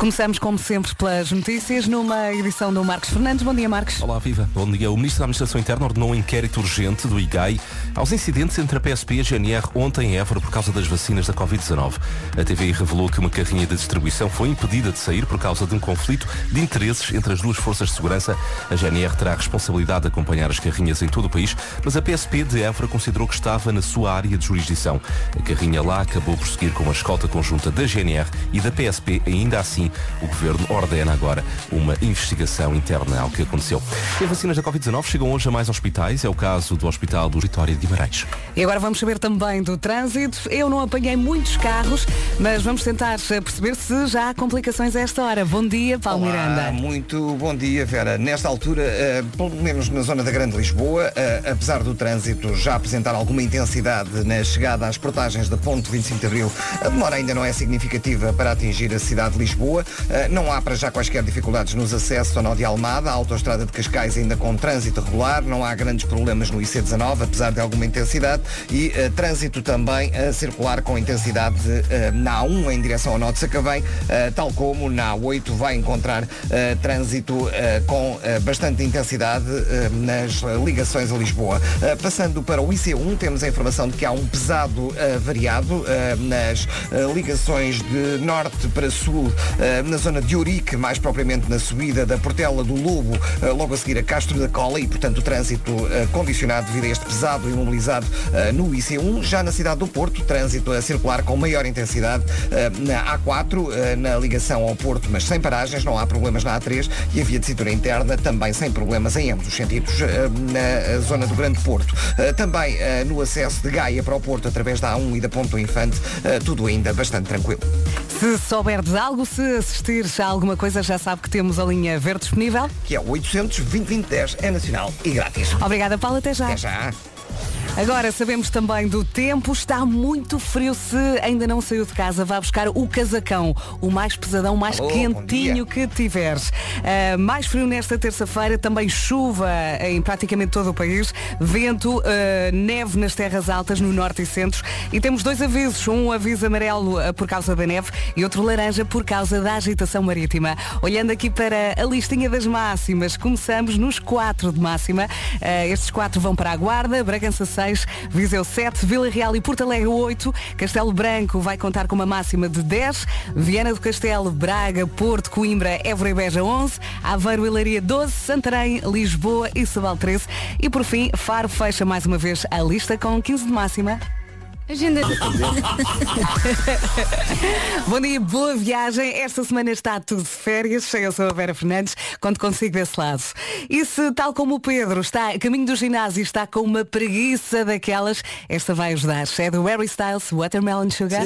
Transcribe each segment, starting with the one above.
Começamos, como sempre, pelas notícias, numa edição do Marcos Fernandes. Bom dia, Marcos. Olá, viva. Bom dia. O Ministro da Administração Interna ordenou um inquérito urgente do IGAI aos incidentes entre a PSP e a GNR ontem em Évora por causa das vacinas da Covid-19. A TVI revelou que uma carrinha de distribuição foi impedida de sair por causa de um conflito de interesses entre as duas forças de segurança. A GNR terá a responsabilidade de acompanhar as carrinhas em todo o país, mas a PSP de Évora considerou que estava na sua área de jurisdição. A carrinha lá acabou por seguir com a escolta conjunta da GNR e da PSP. Ainda assim, o Governo ordena agora uma investigação interna ao que aconteceu. E as vacinas da Covid-19 chegam hoje a mais hospitais. É o caso do Hospital do Vitória de Guimarães. E agora vamos saber também do trânsito. Eu não apanhei muitos carros, mas vamos tentar perceber se já há complicações a esta hora. Bom dia, Paulo Olá, Miranda. Muito bom dia, Vera. Nesta altura, eh, pelo menos na zona da Grande Lisboa, eh, apesar do trânsito já apresentar alguma intensidade na chegada às portagens da Ponte 25 de Abril, a demora ainda não é significativa para atingir a cidade de Lisboa. Eh, não há para já quaisquer dificuldades nos acessos ao nó de Almada, a autoestrada de Cascais ainda com trânsito regular, não há grandes problemas no IC19, apesar de alguma intensidade, e eh, trânsito também a circular com intensidade eh, na A1 em direção ao nó de Sacavém, eh, tal como na A8 vai encontrar eh, trânsito eh, com eh, bastante intensidade eh, nas eh, ligações a Lisboa. Eh, passando para o IC1, temos a informação de que há um pesado eh, variado eh, nas eh, ligações de norte para sul, eh, na zona de Ourique, mais propriamente na subida da Portela do Lobo, eh, logo a seguir a Castro da Cola e, portanto, o trânsito eh, condicionado devido a este pesado imobilizado eh, no IC1. Já na cidade do Porto, trânsito a circular com maior intensidade eh, na A4, eh, na ligação ao Porto, mas sem paragens, não há problemas na A3 e a via de cintura interna também sem problemas em ambos os sentidos eh, na zona do Grande Porto. Eh, Também eh, no acesso de Gaia para o Porto através da A1 e da Ponto Infante, eh, tudo ainda bastante tranquilo. Se souberes algo, se assistires a alguma coisa, já sabe que temos a linha verde disponível. Que é o 800 2010 é nacional e grátis. Obrigada, Paulo. Até já. Até já. Agora sabemos também do tempo. Está muito frio. Se ainda não saiu de casa, vá buscar o casacão. O mais pesadão, mais Alô, bom quentinho que tiveres. Ah, mais frio nesta terça-feira. Também chuva em praticamente todo o país. Vento, ah, neve nas terras altas, no norte e centro. E temos dois avisos. Um aviso amarelo ah, por causa da neve e outro laranja por causa da agitação marítima. Olhando aqui para a listinha das máximas, começamos nos 4 de máxima. Ah, estes quatro vão para a Guarda, Bragança 6, Viseu 7, Vila Real e Porto Alegre 8, Castelo Branco vai contar com uma máxima de 10, Viana do Castelo, Braga, Porto, Coimbra, Évora e Beja 11, Aveiro e Leiria 12, Santarém, Lisboa e Sebal 13 e por fim Faro fecha mais uma vez a lista com 15 de máxima. Agenda. Bom dia, boa viagem. Esta semana está tudo de férias. Eu sou a Vera Fernandes, quando consigo desse lado. E se, tal como o Pedro está a caminho do ginásio e está com uma preguiça daquelas, esta vai ajudar. É do Harry Styles, Watermelon Sugar.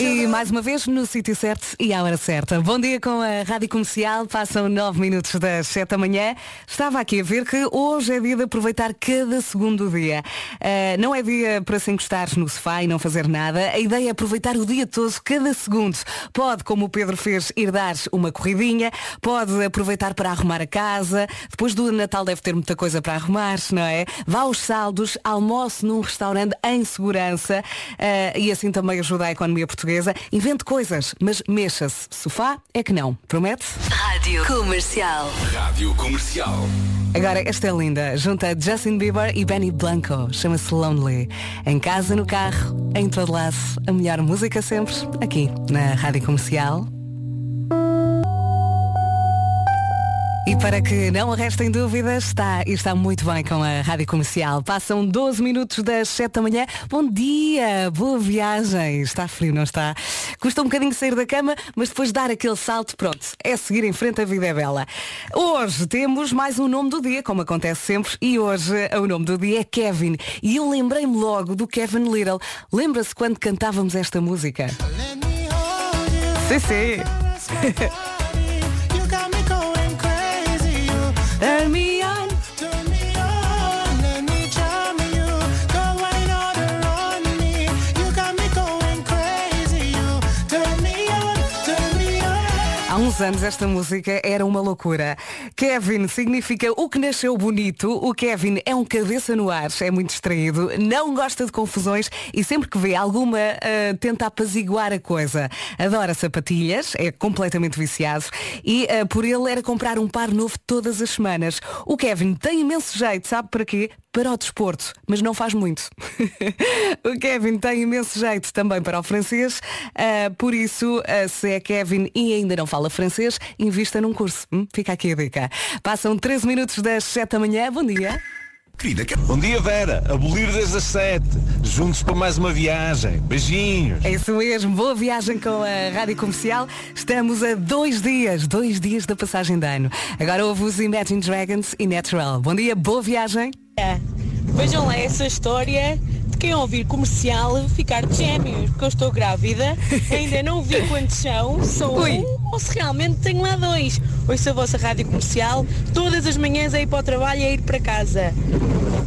E mais uma vez no sítio certo e à hora certa. Bom dia com a Rádio Comercial. Passam 9 minutos das 7 da manhã. Estava aqui a ver que hoje é dia de aproveitar cada segundo do dia. Ah, não é dia para se encostar no sofá e não fazer nada. A ideia é aproveitar o dia todo, cada segundo. Pode, como o Pedro fez, ir dar uma corridinha. Pode aproveitar para arrumar a casa. Depois do Natal deve ter muita coisa para arrumar, não é? Vá aos saldos, almoce num restaurante em segurança ah, e assim também ajuda a economia portuguesa. Invente coisas, mas mexa-se. Sofá é que não. Promete? Rádio Comercial. Rádio Comercial. Agora, esta é linda. Junta Justin Bieber e Benny Blanco. Chama-se Lonely. Em casa, no carro, em todo lado. A melhor música sempre, aqui, na Rádio Comercial. E para que não restem dúvidas, está, e está muito bem com a Rádio Comercial. Passam 12 minutos das 7 da manhã. Bom dia, boa viagem. Está frio, não está? Custa um bocadinho sair da cama, mas depois dar aquele salto, pronto, é seguir em frente, a vida é bela. Hoje temos mais um nome do dia, como acontece sempre, e hoje o nome do dia é Kevin. E eu lembrei-me logo do Kevin Little. Lembra-se quando cantávamos esta música? Sim, sim. Turn me anos esta música era uma loucura. Kevin significa o que nasceu bonito. O Kevin é um cabeça no ar, é muito distraído, não gosta de confusões e sempre que vê alguma uh, tenta apaziguar a coisa. Adora sapatilhas, é completamente viciado e uh, por ele era comprar um par novo todas as semanas. O Kevin tem imenso jeito, sabe para quê? Para o desporto, mas não faz muito. o Kevin tem imenso jeito também para o francês, uh, por isso, se é Kevin e ainda não fala francês, invista num curso. Hum? Fica aqui a dica. Passam 13 minutos das 7 da manhã. Bom dia. Querida, Bom dia, Vera. Abolir desde as 7. Juntos para mais uma viagem. Beijinhos. É isso mesmo. Boa viagem com a Rádio Comercial. Estamos a dois dias, dois dias da passagem de ano. Agora ouve os Imagine Dragons e Natural. Bom dia, boa viagem. É. Vejam lá essa história quem ouvir comercial ficar de gêmeos, porque eu estou grávida, ainda não vi quantos são, sou Ui. um ou se realmente tenho lá dois. Ouço a vossa rádio comercial todas as manhãs a ir para o trabalho e a ir para casa.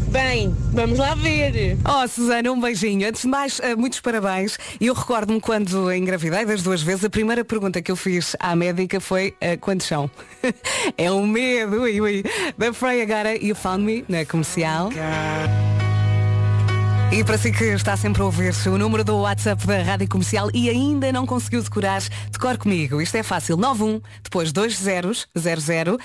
Bem, vamos lá ver. Oh, Susana, um beijinho. Antes de mais, uh, muitos parabéns. E eu recordo-me quando engravidei das duas vezes, a primeira pergunta que eu fiz à médica foi uh, quantos são? é um medo, ui, ui. Da Freya agora, You Found Me, na comercial. E para si que está sempre a ouvir-se, o número do WhatsApp da Rádio Comercial e ainda não conseguiu decorar, decore comigo. Isto é fácil. 91, depois 2 zeros, 00, uh,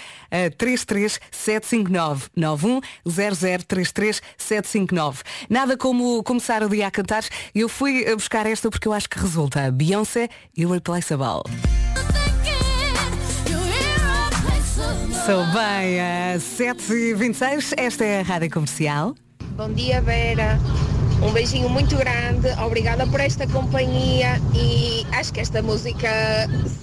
33 759. 91 0033 759. Nada como começar o dia a cantar. Eu fui buscar esta porque eu acho que resulta. Beyoncé Irreplaceable. Sou bem, a 7h26, esta é a Rádio Comercial. Bom dia, Vera. Um beijinho muito grande, obrigada por esta companhia e acho que esta música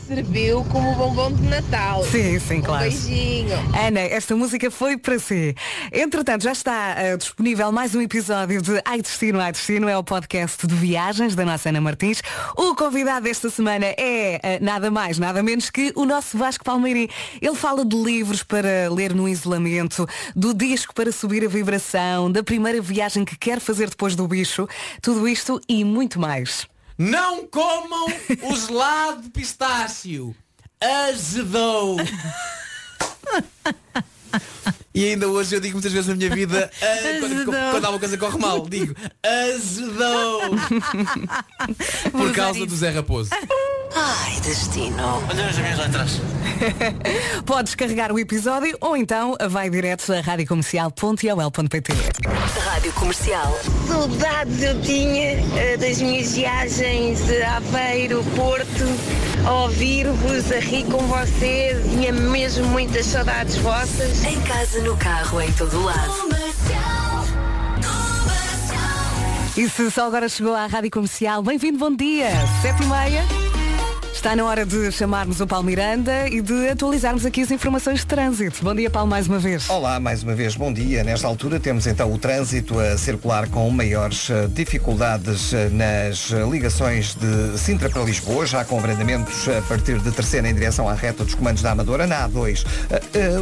serviu como bombom de Natal. Sim, sim, claro. Um beijinho. Ana, esta música foi para si. Entretanto, já está uh, disponível mais um episódio de Ai Destino, Ai Destino, é o podcast de viagens da nossa Ana Martins. O convidado desta semana é uh, nada mais, nada menos que o nosso Vasco Palmeirim. Ele fala de livros para ler no isolamento, do disco para subir a vibração, da primeira viagem que quer fazer depois do bicho, tudo isto e muito mais. Não comam o gelado de pistácio. Azedou. E ainda hoje eu digo muitas vezes na minha vida, uh, quando, quando alguma coisa corre mal, digo azedou. Por causa do Zé Raposo. Ai, destino. Olha as minhas letras. Podes carregar o episódio ou então vai direto a radiocomercial.ol.pt Rádio Comercial. Saudades eu tinha uh, das minhas viagens de Aveiro, Porto, a ouvir-vos, a rir com vocês. Tinha mesmo muitas saudades vossas. Em casa, no carro, em todo lado. E se só agora chegou à Rádio Comercial, bem-vindo, bom dia. Sete e meia. Está na hora de chamarmos o Paulo Miranda e de atualizarmos aqui as informações de trânsito. Bom dia, Paulo, mais uma vez. Olá, mais uma vez, bom dia. Nesta altura temos então o trânsito a circular com maiores eh, dificuldades eh, nas eh, ligações de Sintra para Lisboa, já com abrandamentos a partir de terceira em direção à reta dos comandos da Amadora, na A2.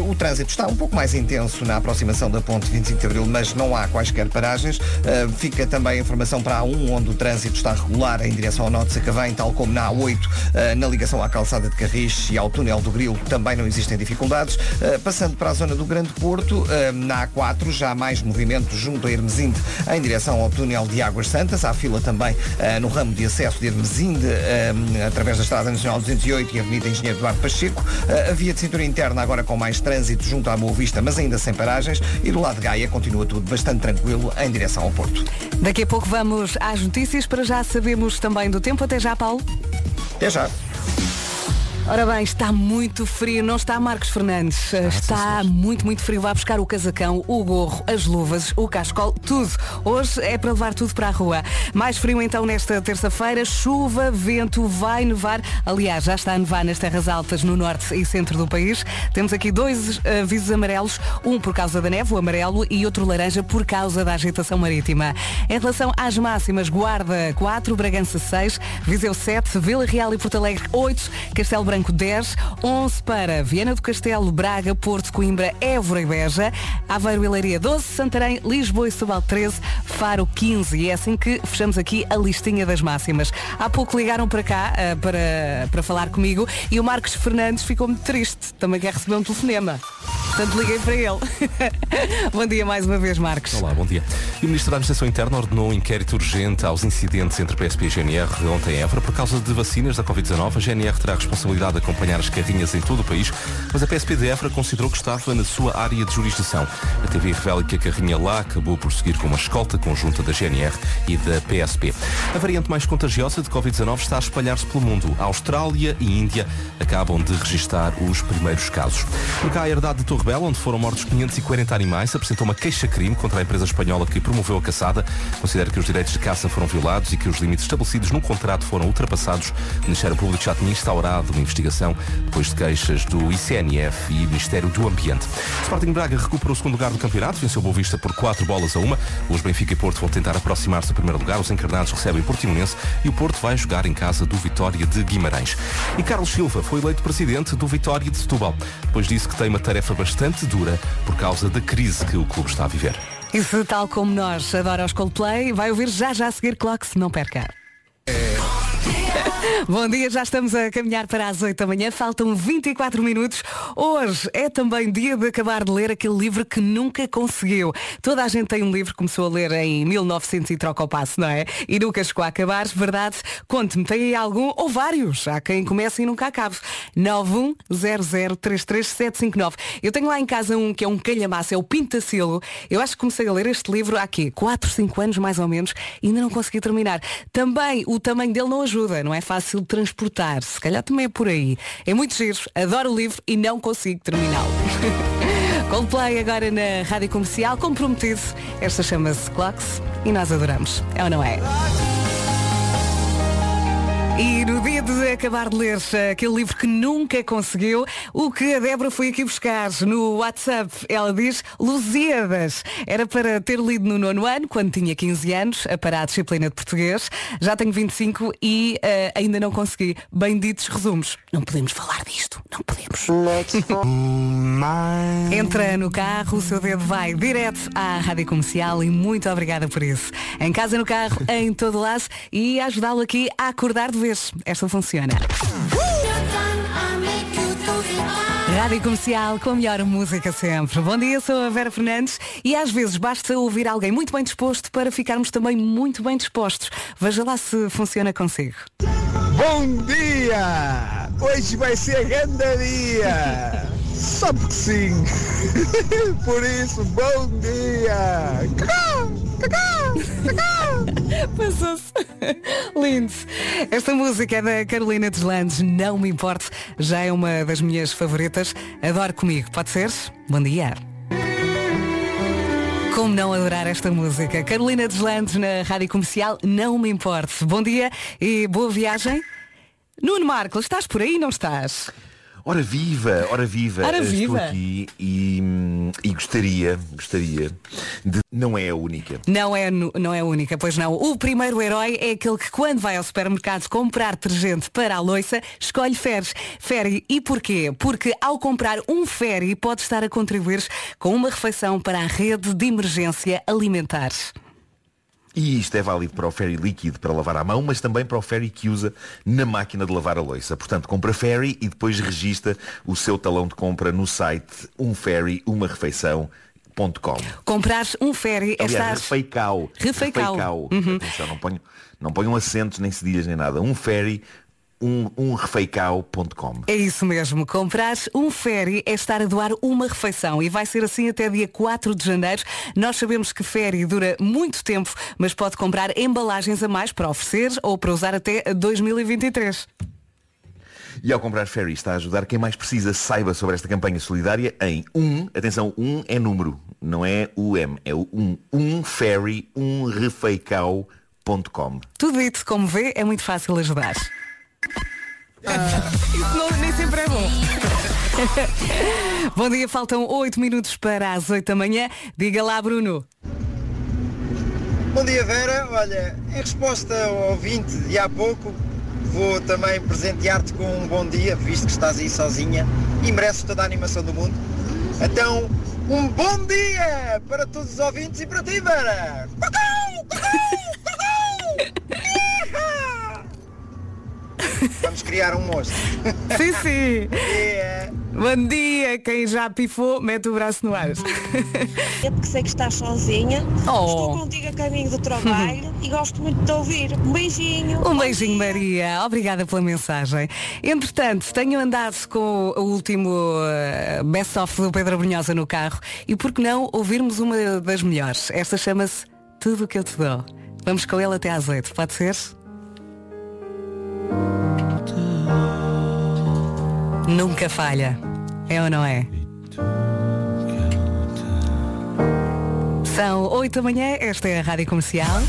O trânsito está um pouco mais intenso na aproximação da ponte 25 de Abril, mas não há quaisquer paragens. Fica também a informação para a A1, onde o trânsito está regular em direção ao Norte de Sacavém, tal como na A8 na ligação à calçada de Carris e ao túnel do Grilo também não existem dificuldades. Uh, passando para a zona do Grande Porto, uh, na A4 já há mais movimento junto a Hermesinde em direção ao túnel de Águas Santas. Há fila também no ramo de acesso de Hermesinde através da Estrada Nacional 208 e Avenida Engenheiro Eduardo Pacheco. a via de cintura interna agora com mais trânsito junto à Boa Vista, mas ainda sem paragens. E do lado de Gaia continua tudo bastante tranquilo em direção ao Porto. Daqui a pouco vamos às notícias. Para já sabemos também do tempo. Até já, Paulo. Até já. Ora bem, está muito frio, não está Marcos Fernandes. Ah, está muito, muito frio. Vai buscar o casacão, o gorro, as luvas, o cascol, tudo. Hoje é para levar tudo para a rua. Mais frio então nesta terça-feira, chuva, vento, vai nevar. Aliás, já está a nevar nas terras altas no norte e centro do país. Temos aqui dois avisos amarelos, um por causa da neve, o amarelo, e outro laranja por causa da agitação marítima. Em relação às máximas, Guarda 4, Bragança 6, Viseu 7, Vila Real e Porto Alegre 8, Castelo Branco Franco 10, 11 para Viana do Castelo, Braga, Porto, Coimbra, Évora e Beja, Aveiro e Leiria 12, Santarém, Lisboa e Setúbal 13, Faro 15 e é assim que fechamos aqui a listinha das máximas. Há pouco ligaram para cá uh, para, para falar comigo e o Marcos Fernandes ficou muito triste, também quer receber um telefonema. Portanto, liguei para ele. bom dia mais uma vez, Marcos. Olá, bom dia. E o Ministro da Administração Interna ordenou um inquérito urgente aos incidentes entre PSP e GNR ontem em Évora por causa de vacinas da Covid-19. A GNR terá a responsabilidade de acompanhar as carrinhas em todo o país, mas a PSP de Évora considerou que estava na sua área de jurisdição. A TV revela que a carrinha lá acabou por seguir com uma escolta conjunta da GNR e da PSP. A variante mais contagiosa de Covid-19 está a espalhar-se pelo mundo. A Austrália e Índia acabam de registrar os primeiros casos. Por cá, a herdade de Torre Bela, onde foram mortos 540 animais, apresentou uma queixa-crime contra a empresa espanhola que promoveu a caçada. Considera que os direitos de caça foram violados e que os limites estabelecidos no contrato foram ultrapassados. O Ministério Público já tinha instaurado uma investigação depois de queixas do ICNF e Ministério do Ambiente. O Sporting Braga recuperou o segundo lugar do campeonato, venceu Boa Vista por 4 bolas a uma. Os Benfica e Porto vão tentar aproximar-se do primeiro lugar. Os encarnados recebem Portimonense e o Porto vai jogar em casa do Vitória de Guimarães. E Carlos Silva foi eleito presidente do Vitória de Setúbal. Depois disse que tem uma tarefa bastante dura por causa da crise que o clube está a viver. E se tal como nós adora os Coldplay, vai ouvir já já a seguir Clocks, não perca. Bom dia, já estamos a caminhar para as 8 da manhã, faltam 24 minutos. Hoje é também dia de acabar de ler aquele livro que nunca conseguiu. Toda a gente tem um livro que começou a ler em 1900 e troca o passo, não é? E nunca chegou a acabar, verdade? Conte-me, tem aí algum ou vários? Há quem comece e nunca acabe. 910033759. Eu tenho lá em casa um que é um calhamaço, é o Pintacilo. Eu acho que comecei a ler este livro há quê? 4, 5 anos mais ou menos e ainda não consegui terminar. Também o tamanho dele não ajuda, não é fácil transportar. Se calhar também é por aí. É muito giro, adoro o livro e não consigo terminá-lo. Coldplay agora na Rádio Comercial, comprometido. Esta chama-se Clocks e nós adoramos. É ou não é? E no dia de acabar de ler aquele livro que nunca conseguiu, o que a Débora foi aqui buscar no WhatsApp, ela diz Lusíadas. Era para ter lido no nono ano, quando tinha 15 anos, para a disciplina de português. Já tenho 25 e uh, ainda não consegui. Benditos resumos. Não podemos falar disto. Não podemos. Entra no carro, o seu dedo vai direto à rádio comercial e muito obrigada por isso. Em casa, no carro, em todo lado e ajudá-lo aqui a acordar de vez. Esta funciona. Rádio Comercial com a melhor música sempre. Bom dia, sou a Vera Fernandes e às vezes basta ouvir alguém muito bem disposto para ficarmos também muito bem dispostos. Veja lá se funciona consigo. Bom dia! Hoje vai ser grande dia! Só porque sim! Por isso, bom dia! Passou-se. Lindo. Esta música é da Carolina Deslandes, não me importe, já é uma das minhas favoritas. Adoro comigo, pode ser? Bom dia. Como não adorar esta música? Carolina Deslandes na Rádio Comercial, não me importe. Bom dia e boa viagem. Nuno Marco, estás por aí, não estás? Ora viva, ora viva, ora viva. estou aqui e, e, gostaria, gostaria de. Não é a única. Não é, não é a única, pois não. O primeiro herói é aquele que quando vai ao supermercado comprar detergente para a loiça, escolhe Ferry. Ferry. E porquê? Porque ao comprar um Ferry pode estar a contribuir com uma refeição para a rede de emergência alimentar. E isto é válido para o ferry líquido para lavar à mão, mas também para o ferry que usa na máquina de lavar a louça. Portanto, compra ferry e depois registra o seu talão de compra no site umferry, Comprar um ferry é estar... Refeical. refeical. Uhum. Atenção, não ponho, não ponho acentos, nem cedilhas, nem nada. Um ferry um, umrefeicao.com. É isso mesmo. Comprar um ferry é estar a doar uma refeição e vai ser assim até dia 4 de janeiro. Nós sabemos que ferry dura muito tempo, mas pode comprar embalagens a mais para oferecer ou para usar até 2023. E ao comprar Ferry está a ajudar quem mais precisa saiba sobre esta campanha solidária em um, atenção, um é número, não é o M, é o um, um ferry, um. Tudo dito, como vê, é muito fácil ajudar. Ah, isso não, nem sempre é bom. bom dia, faltam 8 minutos para as 8 da manhã. Diga lá, Bruno. Bom dia, Vera. Olha, em resposta ao ouvinte de há pouco, vou também presentear-te com um bom dia, visto que estás aí sozinha e mereces toda a animação do mundo. Então, um bom dia para todos os ouvintes e para ti, Vera! Vamos criar um monstro. Sim, sim. Yeah. Bom dia, quem já pifou, mete o braço no ar. É porque sei que estás sozinha. Oh. Estou contigo a caminho do trabalho e gosto muito de te ouvir. Um beijinho. Um beijinho, Maria. Obrigada pela mensagem. Entretanto, tenho andado com o último eh, best-of do Pedro Brunhosa no carro e por que não ouvirmos uma das melhores? Esta chama-se Tudo o que eu te dou. Vamos com ele até às oito, pode ser? Nunca falha. É ou não é? São oito da manhã, esta é a Rádio Comercial.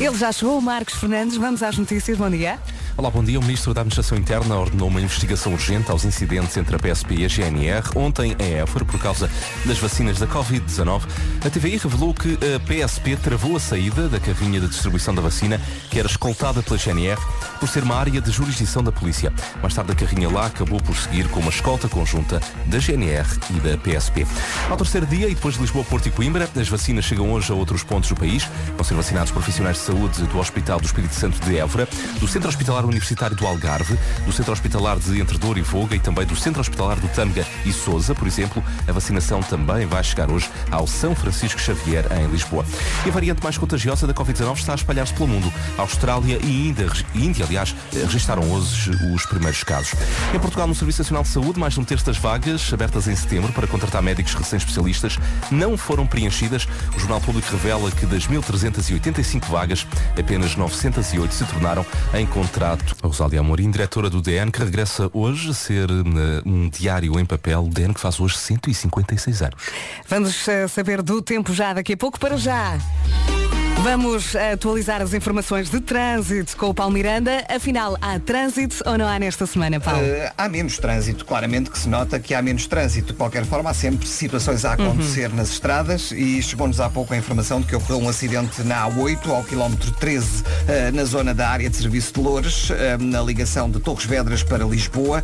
Ele já chegou, o Marcos Fernandes. Vamos às notícias. Bom dia. Olá, bom dia. O Ministro da Administração Interna ordenou uma investigação urgente aos incidentes entre a PSP e a GNR ontem em Évora por causa das vacinas da Covid-19. A TVI revelou que a PSP travou a saída da carrinha de distribuição da vacina que era escoltada pela GNR por ser uma área de jurisdição da polícia. Mais tarde a carrinha lá acabou por seguir com uma escolta conjunta da GNR e da PSP. Ao terceiro dia e depois de Lisboa, Porto e Coimbra, as vacinas chegam hoje a outros pontos do país. Vão ser vacinados profissionais de saúde do Hospital do Espírito Santo de Évora, do Centro Hospitalar Universitário do Algarve, do Centro Hospitalar de Entredor e Voga e também do Centro Hospitalar do Tâmega e Sousa, por exemplo. A vacinação também vai chegar hoje ao São Francisco Xavier, em Lisboa. E a variante mais contagiosa da Covid-19 está a espalhar-se pelo mundo. A Austrália e Índia, Índia, aliás, registaram hoje os primeiros casos. Em Portugal, no Serviço Nacional de Saúde, mais de um terço das vagas abertas em setembro para contratar médicos recém-especialistas não foram preenchidas. O Jornal Público revela que das 1.385 vagas, apenas 908 se tornaram em contrato. A Rosália Amorim, diretora do DN, que regressa hoje a ser eh, um diário em papel, DN que faz hoje 156 anos. Vamos eh, saber do tempo já daqui a pouco para já. Vamos atualizar as informações de trânsito com o Paulo Miranda. Afinal, há trânsito ou não há nesta semana, Paulo? Eh, há menos trânsito, claramente que se nota que há menos trânsito. De qualquer forma, há sempre situações a acontecer nas estradas e chegou-nos há pouco a informação de que ocorreu um acidente na A8, ao quilómetro 13, eh, na zona da área de serviço de Loures, eh, na ligação de Torres Vedras para Lisboa.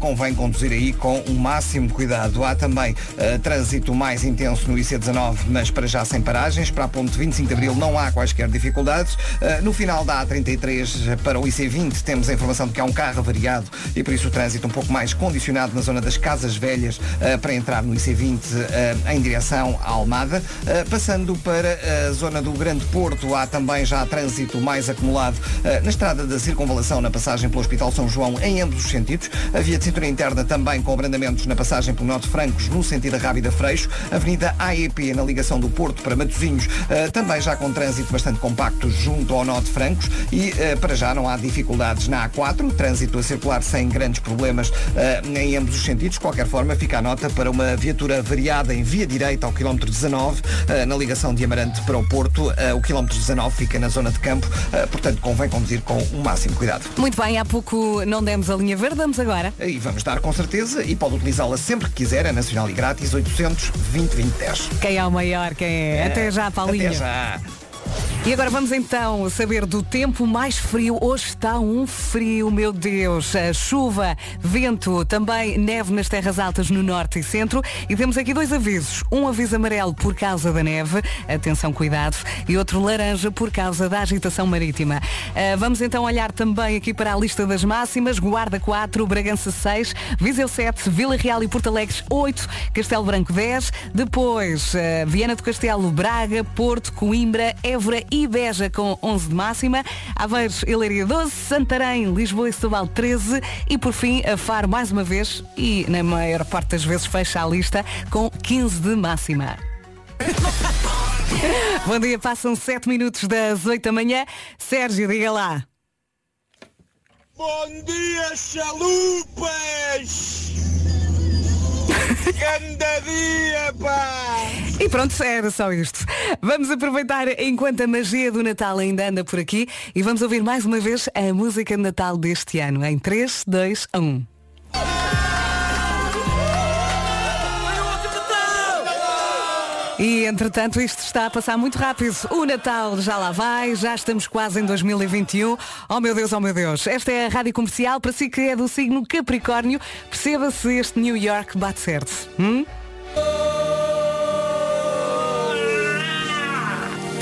Convém conduzir aí com o máximo cuidado. Há também trânsito mais intenso no IC19, mas para já sem paragens. Para a ponte 25 de Abril não há quaisquer dificuldades. Eh, no final da A33 para o IC20 temos a informação de que há um carro avariado e por isso o trânsito um pouco mais condicionado na zona das Casas Velhas eh, para entrar no IC20 eh, em direção à Almada. Passando para a zona do Grande Porto, há também já trânsito mais acumulado na estrada da circunvalação na passagem pelo Hospital São João em ambos os sentidos. A via de cintura interna também com abrandamentos na passagem pelo Norte Francos no sentido da Rábida Freixo. Avenida AEP na ligação do Porto para Matosinhos também já com trânsito bastante compacto junto ao Norte Francos e eh, para já não há dificuldades na A4, trânsito a circular sem grandes problemas eh, em ambos os sentidos. De qualquer forma, fica a nota para uma viatura variada em via direita ao quilómetro 19, eh, na ligação de Amarante para o Porto. O quilómetro 19 fica na zona de campo, portanto convém conduzir com o máximo cuidado. Muito bem, há pouco não demos a linha verde, damos agora. E vamos dar com certeza e pode utilizá-la sempre que quiser, é nacional e grátis, 800 20 20 10. Quem é o maior, quem é? Até já, Paulinho. Até já. E agora vamos então saber do tempo mais frio. Hoje está um frio, meu Deus. Chuva, vento, também neve nas terras altas no norte e centro. E temos aqui dois avisos. Um aviso amarelo por causa da neve, atenção, cuidado, e outro laranja por causa da agitação marítima. Ah, vamos então olhar também aqui para a lista das máximas. Guarda 4, Bragança 6, Viseu 7, Vila Real e Porto Alegre 8, Castelo Branco 10, depois ah, Viana do Castelo, Braga, Porto, Coimbra, Évora e Beja com 11 de máxima, Aveiros e Leiria 12, Santarém, Lisboa e Setúbal 13 e por fim a Faro mais uma vez e na maior parte das vezes fecha a lista com 15 de máxima. Bom dia, passam 7 minutos das 8 da manhã. Sérgio, diga lá. Bom dia, chalupas! Ganda dia, pá! E pronto, era só isto. Vamos aproveitar enquanto a magia do Natal ainda anda por aqui e vamos ouvir mais uma vez a música de Natal deste ano em 3, 2, 1. E entretanto isto está a passar muito rápido. O Natal já lá vai, já estamos quase em 2021. Oh meu Deus, oh meu Deus. Esta é a rádio comercial para si que é do signo Capricórnio. Perceba se este New York bate certo. Hum?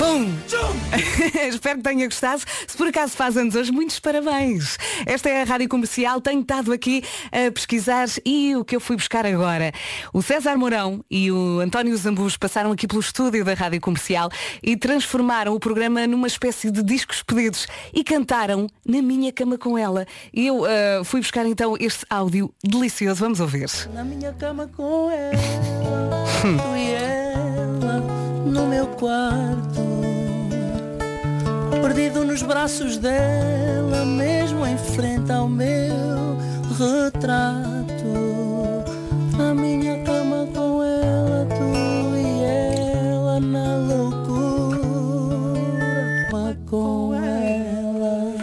Espero que tenha gostado. Se por acaso faz anos hoje, muitos parabéns. Esta é a Rádio Comercial. Tenho estado aqui a pesquisar e o que eu fui buscar agora. O César Mourão e o António Zambus passaram aqui pelo estúdio da Rádio Comercial e transformaram o programa numa espécie de discos pedidos e cantaram Na Minha Cama com Ela. E eu uh, fui buscar então este áudio delicioso. Vamos ouvir. Na minha cama com ela, tu e ela, no meu quarto. Perdido nos braços dela, mesmo em frente ao meu retrato. Na minha cama com ela, tu e ela, na loucura com ela.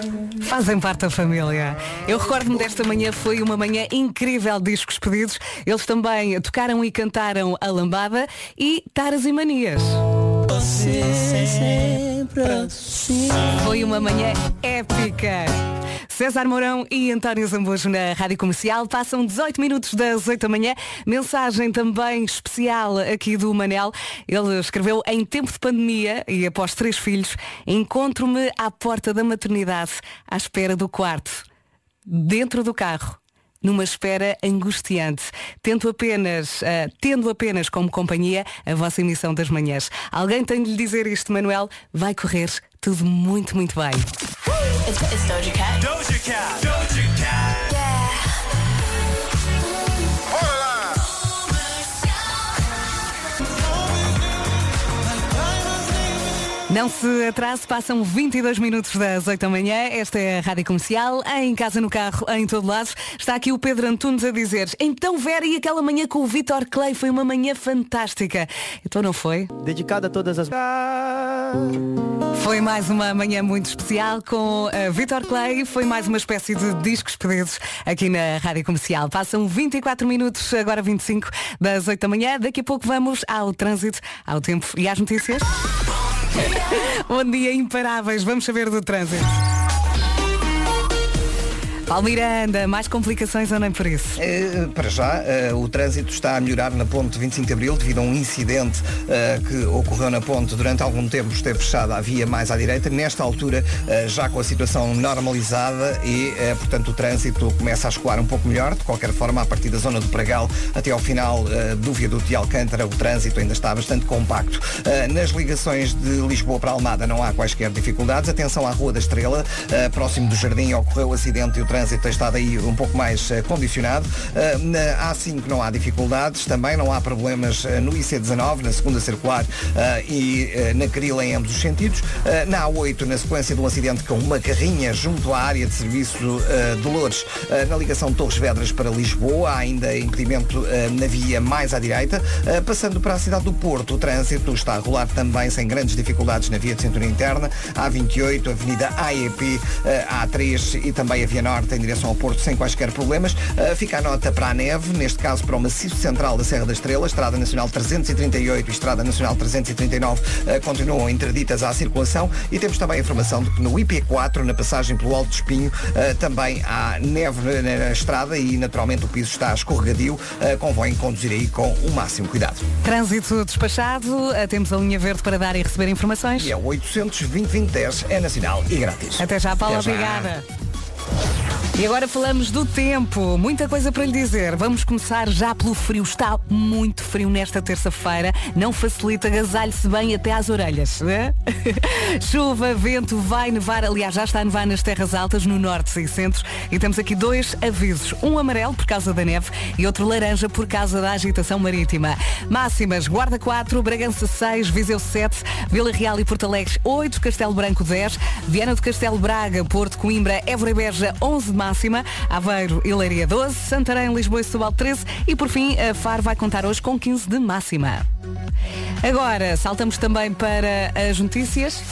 Fazem parte da família. Eu recordo-me desta manhã, foi uma manhã incrível de discos pedidos. Eles também tocaram e cantaram a lambada e taras e manias. Você sempre assim. Foi uma manhã épica. César Mourão e António Zambujo na Rádio Comercial. Passam 18 minutos das 8 da manhã. Mensagem também especial aqui do Manel. Ele escreveu em tempo de pandemia e após três filhos, encontro-me à porta da maternidade, à espera do quarto, dentro do carro. Numa espera angustiante. Tento apenas, uh, tendo apenas como companhia a vossa emissão das manhãs. Alguém tem de lhe dizer isto, Manuel? Vai correr tudo muito, muito bem. It's, it's Doja Cat. Doja Cat. Doja Cat. Não se atrase, passam 22 minutos das 8 da manhã. Esta é a Rádio Comercial, em casa, no carro, em todo lado. Está aqui o Pedro Antunes a dizer Então Vera, e aquela manhã com o Vitor Clay foi uma manhã fantástica. Então não foi? Dedicada a todas as... Foi mais uma manhã muito especial com uh, Vitor Clay. Foi mais uma espécie de discos pedidos aqui na Rádio Comercial. Passam 24 minutos, agora 25 das 8 da manhã. Daqui a pouco vamos ao trânsito, ao tempo e às notícias. Bom dia, imparáveis. Vamos saber do trânsito. Paulo Miranda, mais complicações ou nem por isso? Eh, para já, eh, o trânsito está a melhorar na ponte 25 de Abril devido a um incidente eh, que ocorreu na ponte durante algum tempo, esteve fechada a via mais à direita. Nesta altura, já com a situação normalizada e, portanto, o trânsito começa a escoar um pouco melhor. De qualquer forma, a partir da zona do Pragal até ao final do viaduto de Alcântara, o trânsito ainda está bastante compacto. Nas ligações de Lisboa para Almada não há quaisquer dificuldades. Atenção à Rua da Estrela, próximo do Jardim, ocorreu o acidente e o trânsito tem estado aí um pouco mais eh, condicionado. Eh, Na A5 não há dificuldades, também não há problemas eh, no IC19, na segunda circular eh, e eh, na Caril em ambos os sentidos. Eh, Na A8, na sequência de um acidente com uma carrinha junto à área de serviço eh, de Loures, eh, na ligação Torres Vedras para Lisboa, há ainda impedimento eh, na via mais à direita. Eh, Passando para a cidade do Porto, o trânsito está a rolar também sem grandes dificuldades na via de cintura interna. A28, Avenida AEP, eh, A3 e também a Via Norte em direção ao Porto sem quaisquer problemas. Eh, Fica a nota para a neve, neste caso para o maciço central da Serra da Estrela, Estrada Nacional 338 e Estrada Nacional 339 eh, continuam interditas à circulação e temos também a informação de que no IP4, na passagem pelo Alto Espinho, eh, também há neve na, estrada e naturalmente o piso está escorregadio. Convém conduzir aí com o máximo cuidado. Trânsito despachado, temos a linha verde para dar e receber informações. E é 820 é nacional e grátis. Até já, Paula, obrigada. E agora falamos do tempo. Muita coisa para lhe dizer. Vamos começar já pelo frio. Está muito frio nesta terça-feira. Não facilita, agasalhe-se bem até às orelhas. né? Chuva, vento, vai nevar. Aliás, já está a nevar nas terras altas, no norte e centro. E temos aqui dois avisos. Um amarelo por causa da neve e outro laranja por causa da agitação marítima. Máximas, Guarda 4, Bragança 6, Viseu 7, Vila Real e Porto Alegre 8, Castelo Branco 10, Viana do Castelo Braga, Porto Coimbra, Évora e Beja 11 de máxima, Aveiro e Leiria 12, Santarém, Lisboa e Setúbal 13 e por fim a Faro vai contar hoje com 15 de máxima. Agora saltamos também para as notícias.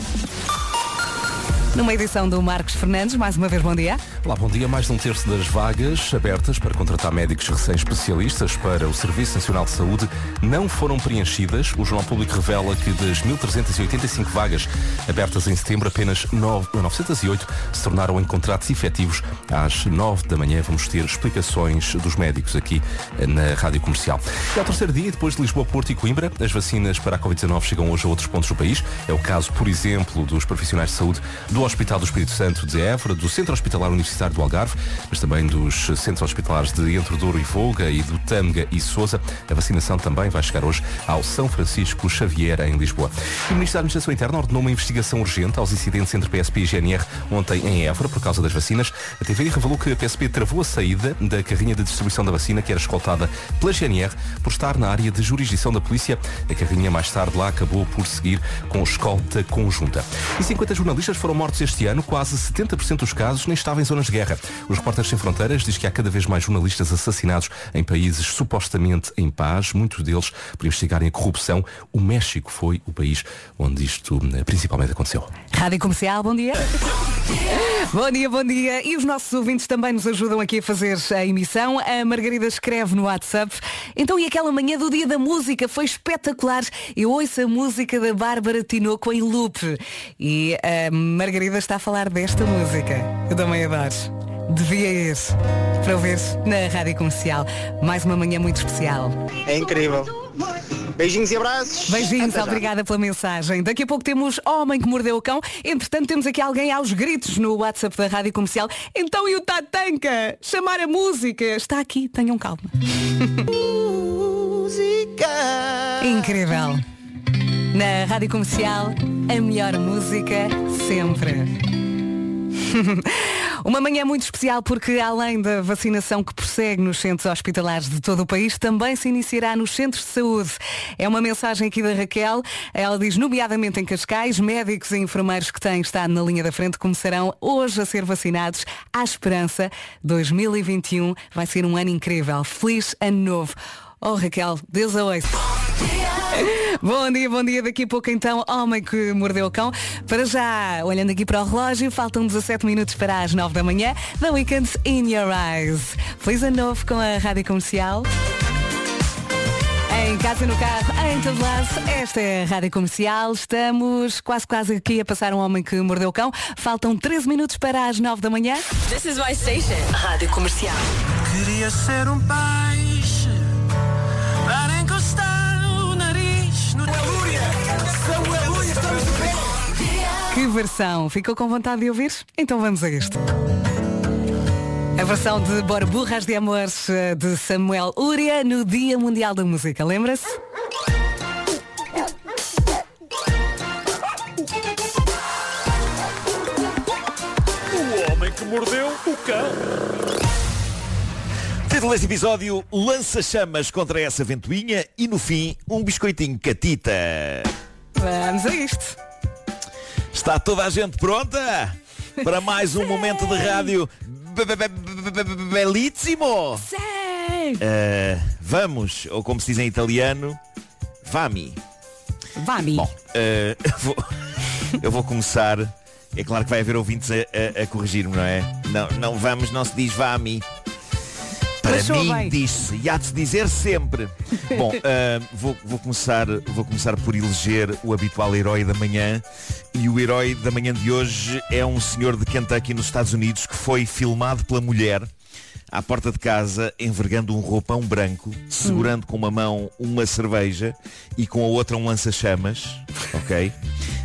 Numa edição do Marcos Fernandes, mais uma vez bom dia. Olá, bom dia. Mais de um terço das vagas abertas para contratar médicos recém-especialistas para o Serviço Nacional de Saúde não foram preenchidas. O Jornal Público revela que das 1.385 vagas abertas em setembro, apenas 9, 908 se tornaram em contratos efetivos. Às 9 da manhã vamos ter explicações dos médicos aqui eh, na Rádio Comercial. E ao terceiro dia, depois de Lisboa, Porto e Coimbra, as vacinas para a Covid-19 chegam hoje a outros pontos do país. É o caso, por exemplo, dos profissionais de saúde do Hospital do Espírito Santo de Évora, do Centro Hospitalar Universitário do Algarve, mas também dos centros hospitalares de Entre Douro e Volga e do Tâmega e Sousa. A vacinação também vai chegar hoje ao São Francisco Xavier, em Lisboa. O Ministro da Administração Interna ordenou uma investigação urgente aos incidentes entre PSP e GNR ontem em Évora por causa das vacinas. A TVI revelou que a PSP travou a saída da carrinha de distribuição da vacina que era escoltada pela GNR por estar na área de jurisdição da polícia. A carrinha mais tarde lá acabou por seguir com escolta conjunta. E 50 jornalistas foram mortos este ano, quase 70% dos casos nem estavam em zonas de guerra. Os Repórteres Sem Fronteiras diz que há cada vez mais jornalistas assassinados em países supostamente em paz, muitos deles por investigarem a corrupção. O México foi o país onde isto eh, principalmente aconteceu. Rádio Comercial, bom dia. Bom dia, bom dia. E os nossos ouvintes também nos ajudam aqui a fazer a emissão. A Margarida escreve no WhatsApp. Então, e aquela manhã do dia da música foi espetacular. Eu ouço a música da Bárbara Tinoco em loop. E a Margarida está a falar desta música. Eu também adoro. Devia ir para ouvir na Rádio Comercial. Mais uma manhã muito especial. É incrível. Beijinhos e abraços. Beijinhos, Até já. obrigada pela mensagem. Daqui a pouco temos Homem que Mordeu o Cão. Entretanto, temos aqui alguém aos gritos no WhatsApp da Rádio Comercial. Então e o Tatanka? Chamar a música. Está aqui, tenham calma. Incrível. Na Rádio Comercial, a melhor música sempre. Uma manhã muito especial porque além da vacinação que prossegue nos centros hospitalares de todo o país, também se iniciará nos centros de saúde. É uma mensagem aqui da Raquel. Ela diz, nomeadamente em Cascais, médicos e enfermeiros que têm estado na linha da frente começarão hoje a ser vacinados. À esperança, 2021 vai ser um ano incrível. Feliz ano novo. Oh Raquel, Deus a ouça. Bom dia, bom dia. Daqui a pouco então, homem que mordeu o cão. Para já, olhando aqui para o relógio, faltam 17 minutos para as 9 da manhã. The Weekend in Your Eyes. Feliz ano novo com a Rádio Comercial. Em casa, no carro, em todo lado, esta é a Rádio Comercial. Estamos quase quase aqui a passar um homem que mordeu o cão. Faltam 13 minutos para as 9 da manhã. This is my station. Rádio Comercial. Queria ser um peixe Que versão? Ficou com vontade de ouvir? Então vamos a isto. A versão de Borburras de Amores eh, de Samuel Uria no Dia Mundial da Música, lembra-se? O homem que mordeu o cão. Título deste episódio, lança-chamas contra essa ventoinha e no fim, um biscoitinho catita. Vamos a isto. Está toda a gente pronta para mais um momento de rádio be- be- be- be- be- belíssimo? Eh, vamos, ou como se diz em italiano, vami. Vami. Bom, eu vou- eu vou começar. É claro que vai haver ouvintes a, a- a corrigir-me, não é? Não, não vamos, não se diz vami. Para Mas mim diz-se e há de se dizer sempre. Bom, ah, vou, vou começar, vou começar por eleger o habitual herói da manhã. E o herói da manhã de hoje é um senhor de Kentucky nos Estados Unidos que foi filmado pela mulher à porta de casa envergando um roupão branco, segurando com uma mão uma cerveja e com a outra um lança-chamas, ok?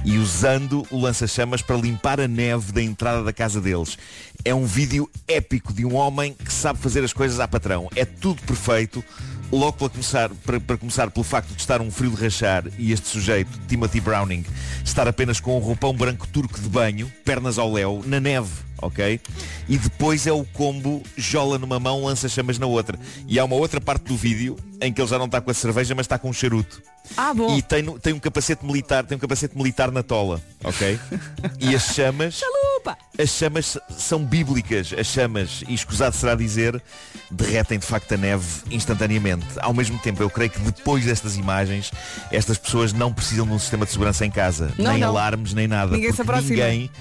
E usando o lança-chamas para limpar a neve da entrada da casa deles. É um vídeo épico de um homem que sabe fazer as coisas à patrão. É tudo perfeito. Logo para começar, para, para começar pelo facto de estar um frio de rachar e este sujeito, Timothy Browning, estar apenas com um roupão branco turco de banho, pernas ao léu, na neve, ok? E depois é o combo jola numa mão, lança chamas na outra. E há uma outra parte do vídeo em que ele já não está com a cerveja, mas está com um charuto. Ah, bom. E tem, tem um capacete militar, tem um capacete militar na tola, ok? E as chamas Desculpa. As chamas são bíblicas. As chamas, e escusado será dizer, derretem de facto a neve instantaneamente. Ao mesmo tempo, eu creio que depois destas imagens, estas pessoas não precisam de um sistema de segurança em casa. Não, nem não. alarmes, nem nada. Ninguém se porque aproxima. ninguém,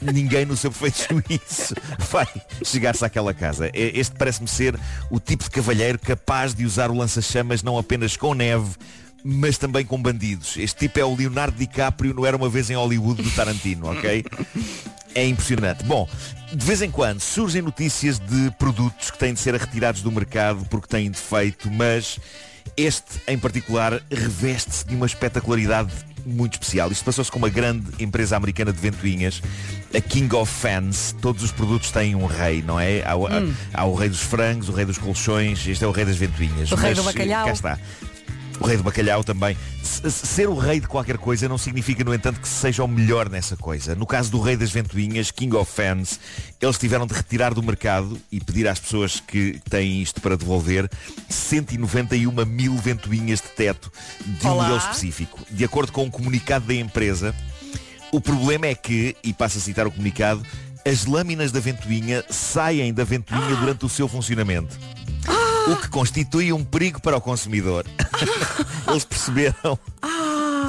ninguém no seu perfeito juízo vai chegar-se àquela casa. Este parece-me ser o tipo de cavalheiro capaz de usar o lança-chamas não apenas com neve, mas também com bandidos. Este tipo é o Leonardo DiCaprio no Era Uma Vez em Hollywood do Tarantino, ok? É impressionante. Bom, de vez em quando surgem notícias de produtos que têm de ser retirados do mercado porque têm defeito, mas este em particular reveste-se de uma espetacularidade muito especial. Isto passou-se com uma grande empresa americana de ventoinhas, a King of Fans. Todos os produtos têm um rei, não é? Há, o- Hum. há o rei dos frangos, o rei dos colchões, este é o rei das ventoinhas. O rei Mas, do bacalhau. Cá está. O rei do bacalhau também. Ser o rei de qualquer coisa não significa, no entanto, que seja o melhor nessa coisa. No caso do rei das ventoinhas, King of Fans, eles tiveram de retirar do mercado e pedir às pessoas que têm isto para devolver 191 mil ventoinhas de teto de um Olá. modelo específico. De acordo com um comunicado da empresa, o problema é que, e passo a citar o comunicado, as lâminas da ventoinha saem da ventoinha durante o seu funcionamento. O que constitui um perigo para o consumidor. Eles perceberam.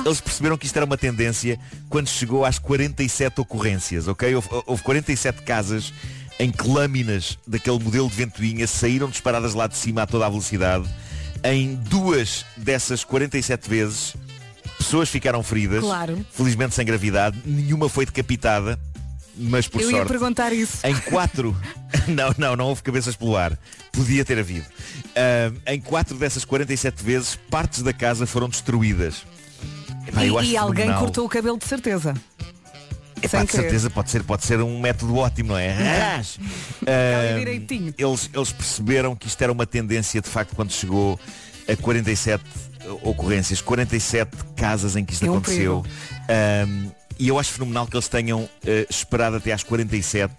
Eles perceberam que isto era uma tendência quando chegou às 47 ocorrências, ok? Houve, houve 47 casas em que lâminas daquele modelo de ventoinha saíram disparadas lá de cima a toda a velocidade. Em duas dessas 47 vezes, pessoas ficaram feridas. Claro. Felizmente sem gravidade. Nenhuma foi decapitada, mas por Eu ia sorte. perguntar isso. Em quatro. não, não, não houve cabeças pelo ar. Podia ter havido. Ah, em quatro dessas 47 vezes, partes da casa foram destruídas. Epá, eu e e alguém cortou o cabelo de certeza. Epá, de certeza pode ser, pode ser um método ótimo, não é? Ah, Ali direitinho. eles, eles perceberam que isto era uma tendência de facto quando chegou a 47 ocorrências, 47 casas em que isto É um aconteceu. E eu acho fenomenal que eles tenham eh, esperado até às 47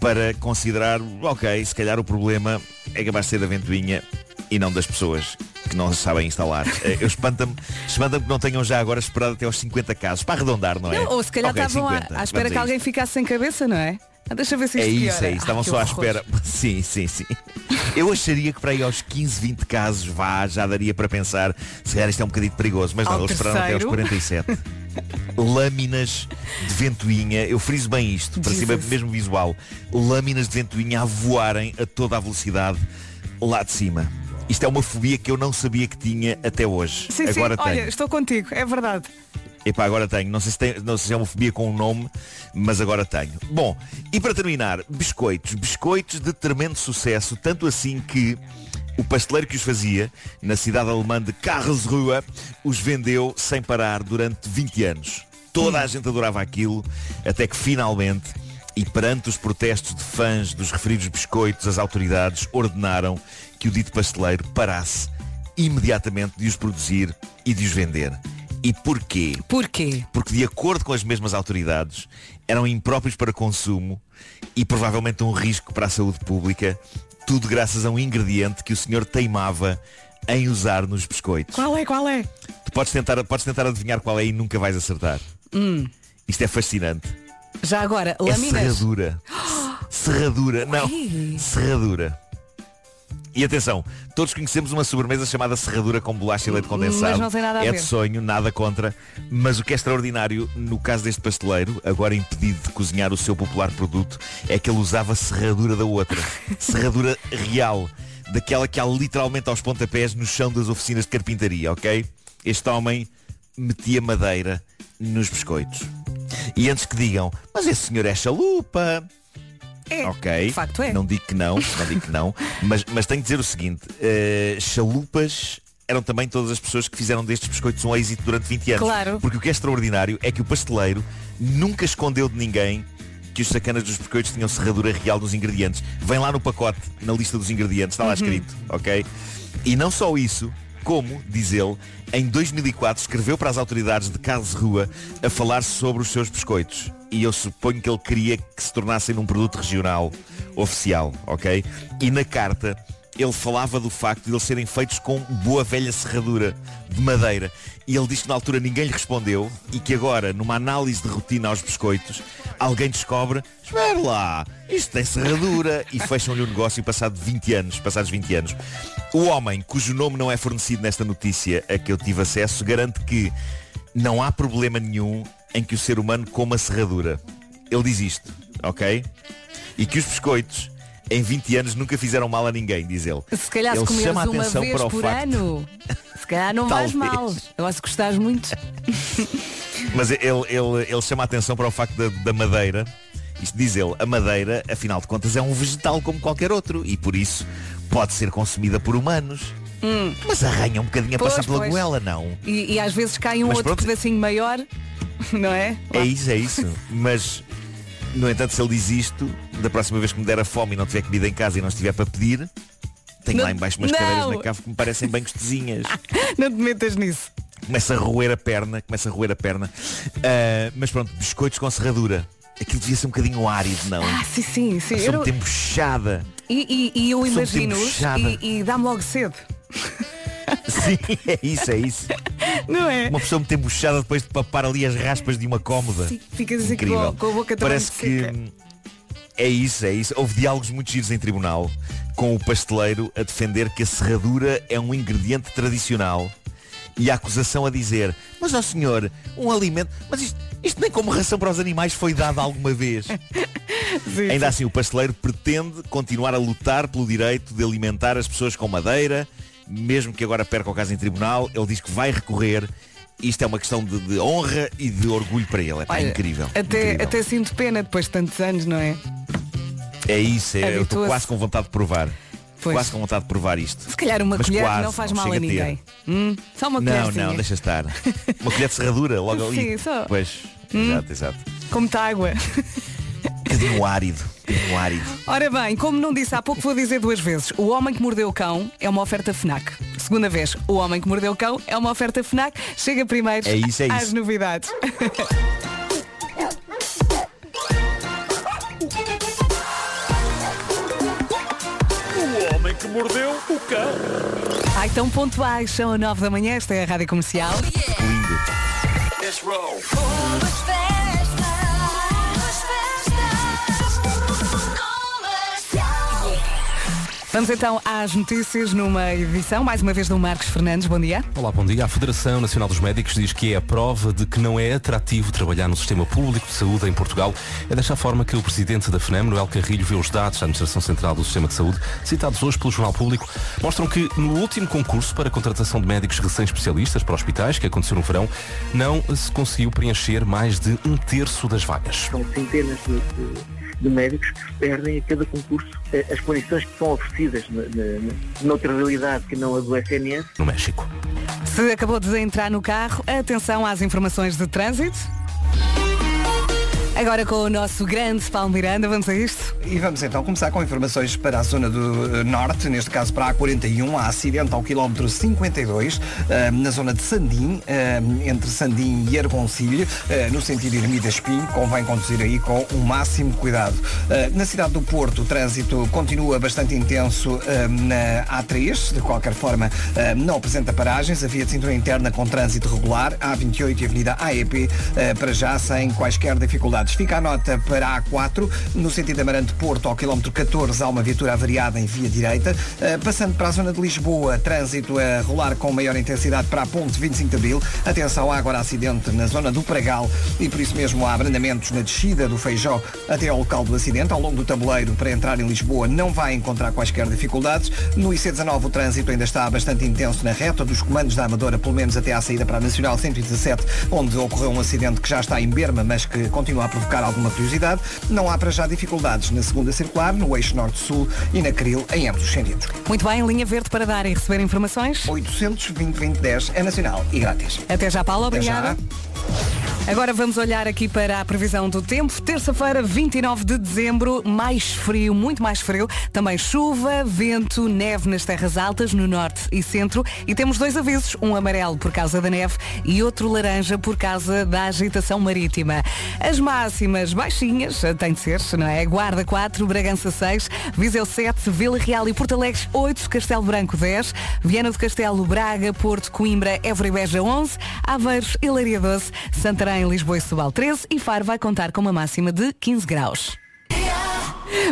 para considerar, ok, se calhar o problema é capaz de ser da ventoinha e não das pessoas que não sabem instalar. Eh, eu espanta-me espanta que não tenham já agora esperado até aos 50 casos, para arredondar, não é? Não, ou se calhar Ok, estavam à- 50, à espera vamos que alguém ficasse sem cabeça, não é? Ah, Deixa ver se É isto isso, piora. é isso. Estavam Ah, que só à espera. Sim, sim, sim. Eu acharia que para aí aos 15, 20 casos vá, já daria para pensar, se calhar isto é um bocadinho perigoso, mas não, Ao eles esperaram até aos terceiro. 47. Lâminas de ventoinha, eu friso bem isto, para cima mesmo visual. Lâminas de ventoinha a voarem a toda a velocidade lá de cima. Isto é uma fobia que eu não sabia que tinha até hoje. Sim, Agora sim, tenho. olha, estou contigo, é verdade. Epá, agora tenho. Não sei, se tem, não sei se é uma fobia com um nome, mas agora tenho. Bom, e para terminar, biscoitos. Biscoitos de tremendo sucesso, tanto assim que o pasteleiro que os fazia, na cidade alemã de Karlsruhe, os vendeu sem parar durante 20 anos. Toda a gente adorava aquilo, até que finalmente, e perante os protestos de fãs dos referidos biscoitos, as autoridades ordenaram que o dito pasteleiro parasse imediatamente de os produzir e de os vender. E porquê? Porquê? Porque de acordo com as mesmas autoridades, eram impróprios para consumo e provavelmente um risco para a saúde pública, tudo graças a um ingrediente que o senhor teimava em usar nos biscoitos. Qual é, qual é? Tu podes tentar, podes tentar adivinhar qual é e nunca vais acertar. Hum, Isto é fascinante. já agora, É lâminas. serradura. Serradura. Não. Serradura. E atenção, todos conhecemos uma sobremesa chamada serradura com bolacha e leite condensado. Mas não tem nada a é ver. de sonho, nada contra. Mas o que é extraordinário, no caso deste pasteleiro, agora impedido de cozinhar o seu popular produto, é que ele usava serradura da outra. serradura real. Daquela que há literalmente aos pontapés no chão das oficinas de carpintaria, ok? Este homem metia madeira nos biscoitos. E antes que digam, mas esse senhor é chalupa. É, Ok. de facto é. Não digo que não, não digo que não. Mas, mas tenho que dizer o seguinte, eh, chalupas eram também todas as pessoas que fizeram destes biscoitos um êxito durante 20 anos. Claro. Porque o que é extraordinário é que o pasteleiro nunca escondeu de ninguém que os sacanas dos biscoitos tinham serradura real nos ingredientes. Vem lá no pacote, na lista dos ingredientes, está lá Uhum. escrito, ok? E não só isso, como, diz ele, em 2004 escreveu para as autoridades de Karlsruhe a falar sobre os seus biscoitos. E eu suponho que ele queria que se tornassem num produto regional oficial, ok? E na carta ele falava do facto de eles serem feitos com boa velha serradura de madeira. E ele disse que na altura ninguém lhe respondeu e que agora, numa análise de rotina aos biscoitos, alguém descobre, espera lá, isto tem serradura e fecham-lhe o negócio passado 20 anos, passados 20 anos. O homem, cujo nome não é fornecido nesta notícia a que eu tive acesso, garante que não há problema nenhum em que o ser humano coma serradura. Ele diz isto, ok? E que os biscoitos em 20 anos nunca fizeram mal a ninguém, diz ele. Se calhar ele se comeres chama a uma atenção vez para o por facto. ano, se calhar não vais Talvez. mal. Eu se gostares muito. Mas ele, ele, ele chama a atenção para o facto da, da madeira. Isto diz ele, a madeira, afinal de contas, é um vegetal como qualquer outro e por isso pode ser consumida por humanos. Hum. Mas arranha um bocadinho a Pois, passar pela pois. goela, não? E, e às vezes cai um Mas outro pronto. pedacinho maior, não é? É isso, é isso. Mas, no entanto, se ele diz isto, da próxima vez que me der a fome e não tiver comida em casa e não estiver para pedir, tenho Não- lá embaixo umas não. cadeiras na cave que me parecem bem gostosinhas. Não te metas nisso. começa a roer a perna, começa a roer a perna. Ah, mas pronto, biscoitos com serradura. Aquilo devia ser um bocadinho árido, não? Ah, sim, sim, sim. Sou Eu muito embuchada. E, e- e eu Sou muito imagino embuchada. e, e dá-me logo cedo. Sim, é isso, é isso. Não é? Uma pessoa muito embuchada depois de papar ali as raspas de uma cómoda. Sim, ficas assim Incrível. com a- boca toda Parece que é isso, é isso. Houve diálogos muito giros em tribunal com o pasteleiro a defender que a serradura é um ingrediente tradicional e a acusação a dizer, mas ó senhor, um alimento, mas isto, isto nem como ração para os animais foi dado alguma vez. Ainda assim, o pasteleiro pretende continuar a lutar pelo direito de alimentar as pessoas com madeira, mesmo que agora perca o caso em tribunal, ele diz que vai recorrer. Isto é uma questão de, de honra e de orgulho para ele. É Olha, incrível. Até, incrível. até sinto pena depois de tantos anos, não é? É isso, é, eu estou quase com vontade de provar. Pois. Quase com vontade de provar isto. Se calhar uma Mas colher quase, não faz mal chega a ter. ninguém. Hum, só uma Não, colherzinha. não, deixa estar. Uma colher de serradura, logo ali. Sim, só. Pois, Hum. exato, exato. Com muita água. Um bocadinho árido. Um bocadinho árido. Ora bem, como não disse há pouco, vou dizer duas vezes. O Homem que Mordeu o Cão é uma oferta FNAC. Segunda vez, O Homem que Mordeu o Cão é uma oferta FNAC. Chega primeiro É isso, é às isso. novidades. O homem que mordeu o cão. Ai, tão pontuais, são a 9 da manhã, esta é a Rádio Comercial. Let's roll. Vamos então às notícias numa edição, mais uma vez do Marcos Fernandes. Bom dia. Olá, bom dia. A Federação Nacional dos Médicos diz que é a prova de que não é atrativo trabalhar no sistema público de saúde em Portugal. É desta forma que o presidente da FNAM, Noel Carrilho, vê os dados da Administração Central do Sistema de Saúde, citados hoje pelo Jornal Público, mostram que no último concurso para a contratação de médicos recém-especialistas para hospitais, que aconteceu no verão, não se conseguiu preencher mais de um terço das vagas. São centenas de, de- médicos que se perdem a cada concurso. Eh, As condições que são oferecidas na, na, noutra realidade que não a do SNS No México. Se acabou de entrar no carro, atenção às informações de trânsito. Agora com o nosso grande Paulo Miranda, vamos a isto? E vamos então começar com informações para a zona do eh, norte, neste caso para a 41, há acidente ao quilómetro 52, eh, na zona de Sandim, eh, entre Sandim e Argoncilho, no sentido Ermida Espinho, convém conduzir aí com o máximo cuidado. Na cidade do Porto, o trânsito continua bastante intenso na A3, de qualquer forma não apresenta paragens, a via de cintura interna com trânsito regular, A28 e Avenida AEP, para já sem quaisquer dificuldades. Fica a nota para a A4, no sentido Amarante Porto, ao quilómetro 14, há uma viatura avariada em via direita. Eh, Passando para a zona de Lisboa, trânsito a rolar com maior intensidade para a ponte 25 de Abril. Atenção, há agora acidente na zona do Pragal e por isso mesmo há abrandamentos na descida do Feijó até ao local do acidente. Ao longo do tabuleiro, para entrar em Lisboa, não vai encontrar quaisquer dificuldades. No IC19, o trânsito ainda está bastante intenso na reta dos comandos da Amadora, pelo menos até à saída para a Nacional 117, onde ocorreu um acidente que já está em Berma, mas que continua a provocar alguma curiosidade. Não há para já dificuldades na segunda circular, no eixo norte-sul e na Cril, em ambos os sentidos. Muito bem, linha verde para dar e receber informações. 820 2010 é nacional e grátis. Até já, Paulo, obrigada. Agora vamos olhar aqui para a previsão do tempo. Terça-feira, 29 de dezembro, mais frio, muito mais frio. Também chuva, vento, neve nas terras altas, no norte e centro. E temos dois avisos, um amarelo por causa da neve e outro laranja por causa da agitação marítima. As máximas baixinhas, tem de ser, não é? Guarda 4, Bragança 6, Viseu 7, Vila Real e Porto Alegre 8, Castelo Branco 10, Viana do Castelo, Braga, Porto, Coimbra, Évora e Beja 11, Aveiros Leiria 12, Santarém em Lisboa e Setúbal 13 e Faro vai contar com uma máxima de 15 graus.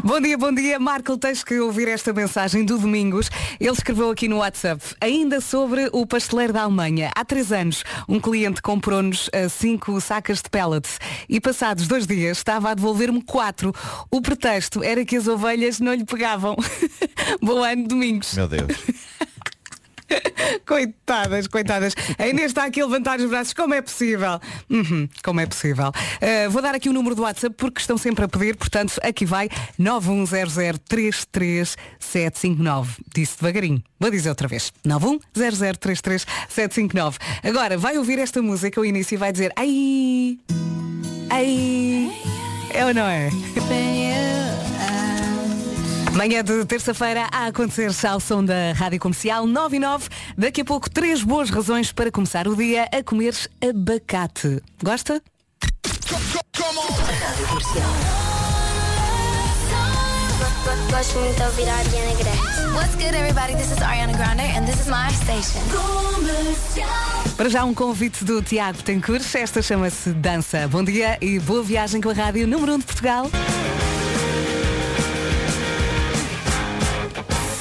Bom dia, bom dia. Marco, tens que ouvir esta mensagem do Domingos. Ele escreveu aqui no WhatsApp, ainda sobre o pasteleiro da Alemanha. Há três anos, um cliente comprou-nos eh, cinco sacas de pellets e passados dois dias estava a devolver-me quatro. O pretexto era que as ovelhas não lhe pegavam. bom ano, Domingos. Meu Deus. Coitadas, coitadas. A Inês está aqui a levantar os braços. Como é possível? Uhum, como é possível? Uh, vou dar aqui o número do WhatsApp porque estão sempre a pedir, portanto, aqui vai 910033759. Disse devagarinho. Vou dizer outra vez. 910033759. Agora, vai ouvir esta música ao início e vai dizer Ai! Ai! É ou não é? Manhã de terça-feira a acontecer ao som da Rádio Comercial 9 e 9. Daqui a pouco, três boas razões para começar o dia a comer abacate. Gosta? Gosto muito de ouvir a Ariana Grande. What's good, everybody? This is Ariana Grande and this is my station. Para já um convite do Tiago Tencourt. Esta chama-se Dança. Bom dia e boa viagem com a Rádio Número 1 de Portugal.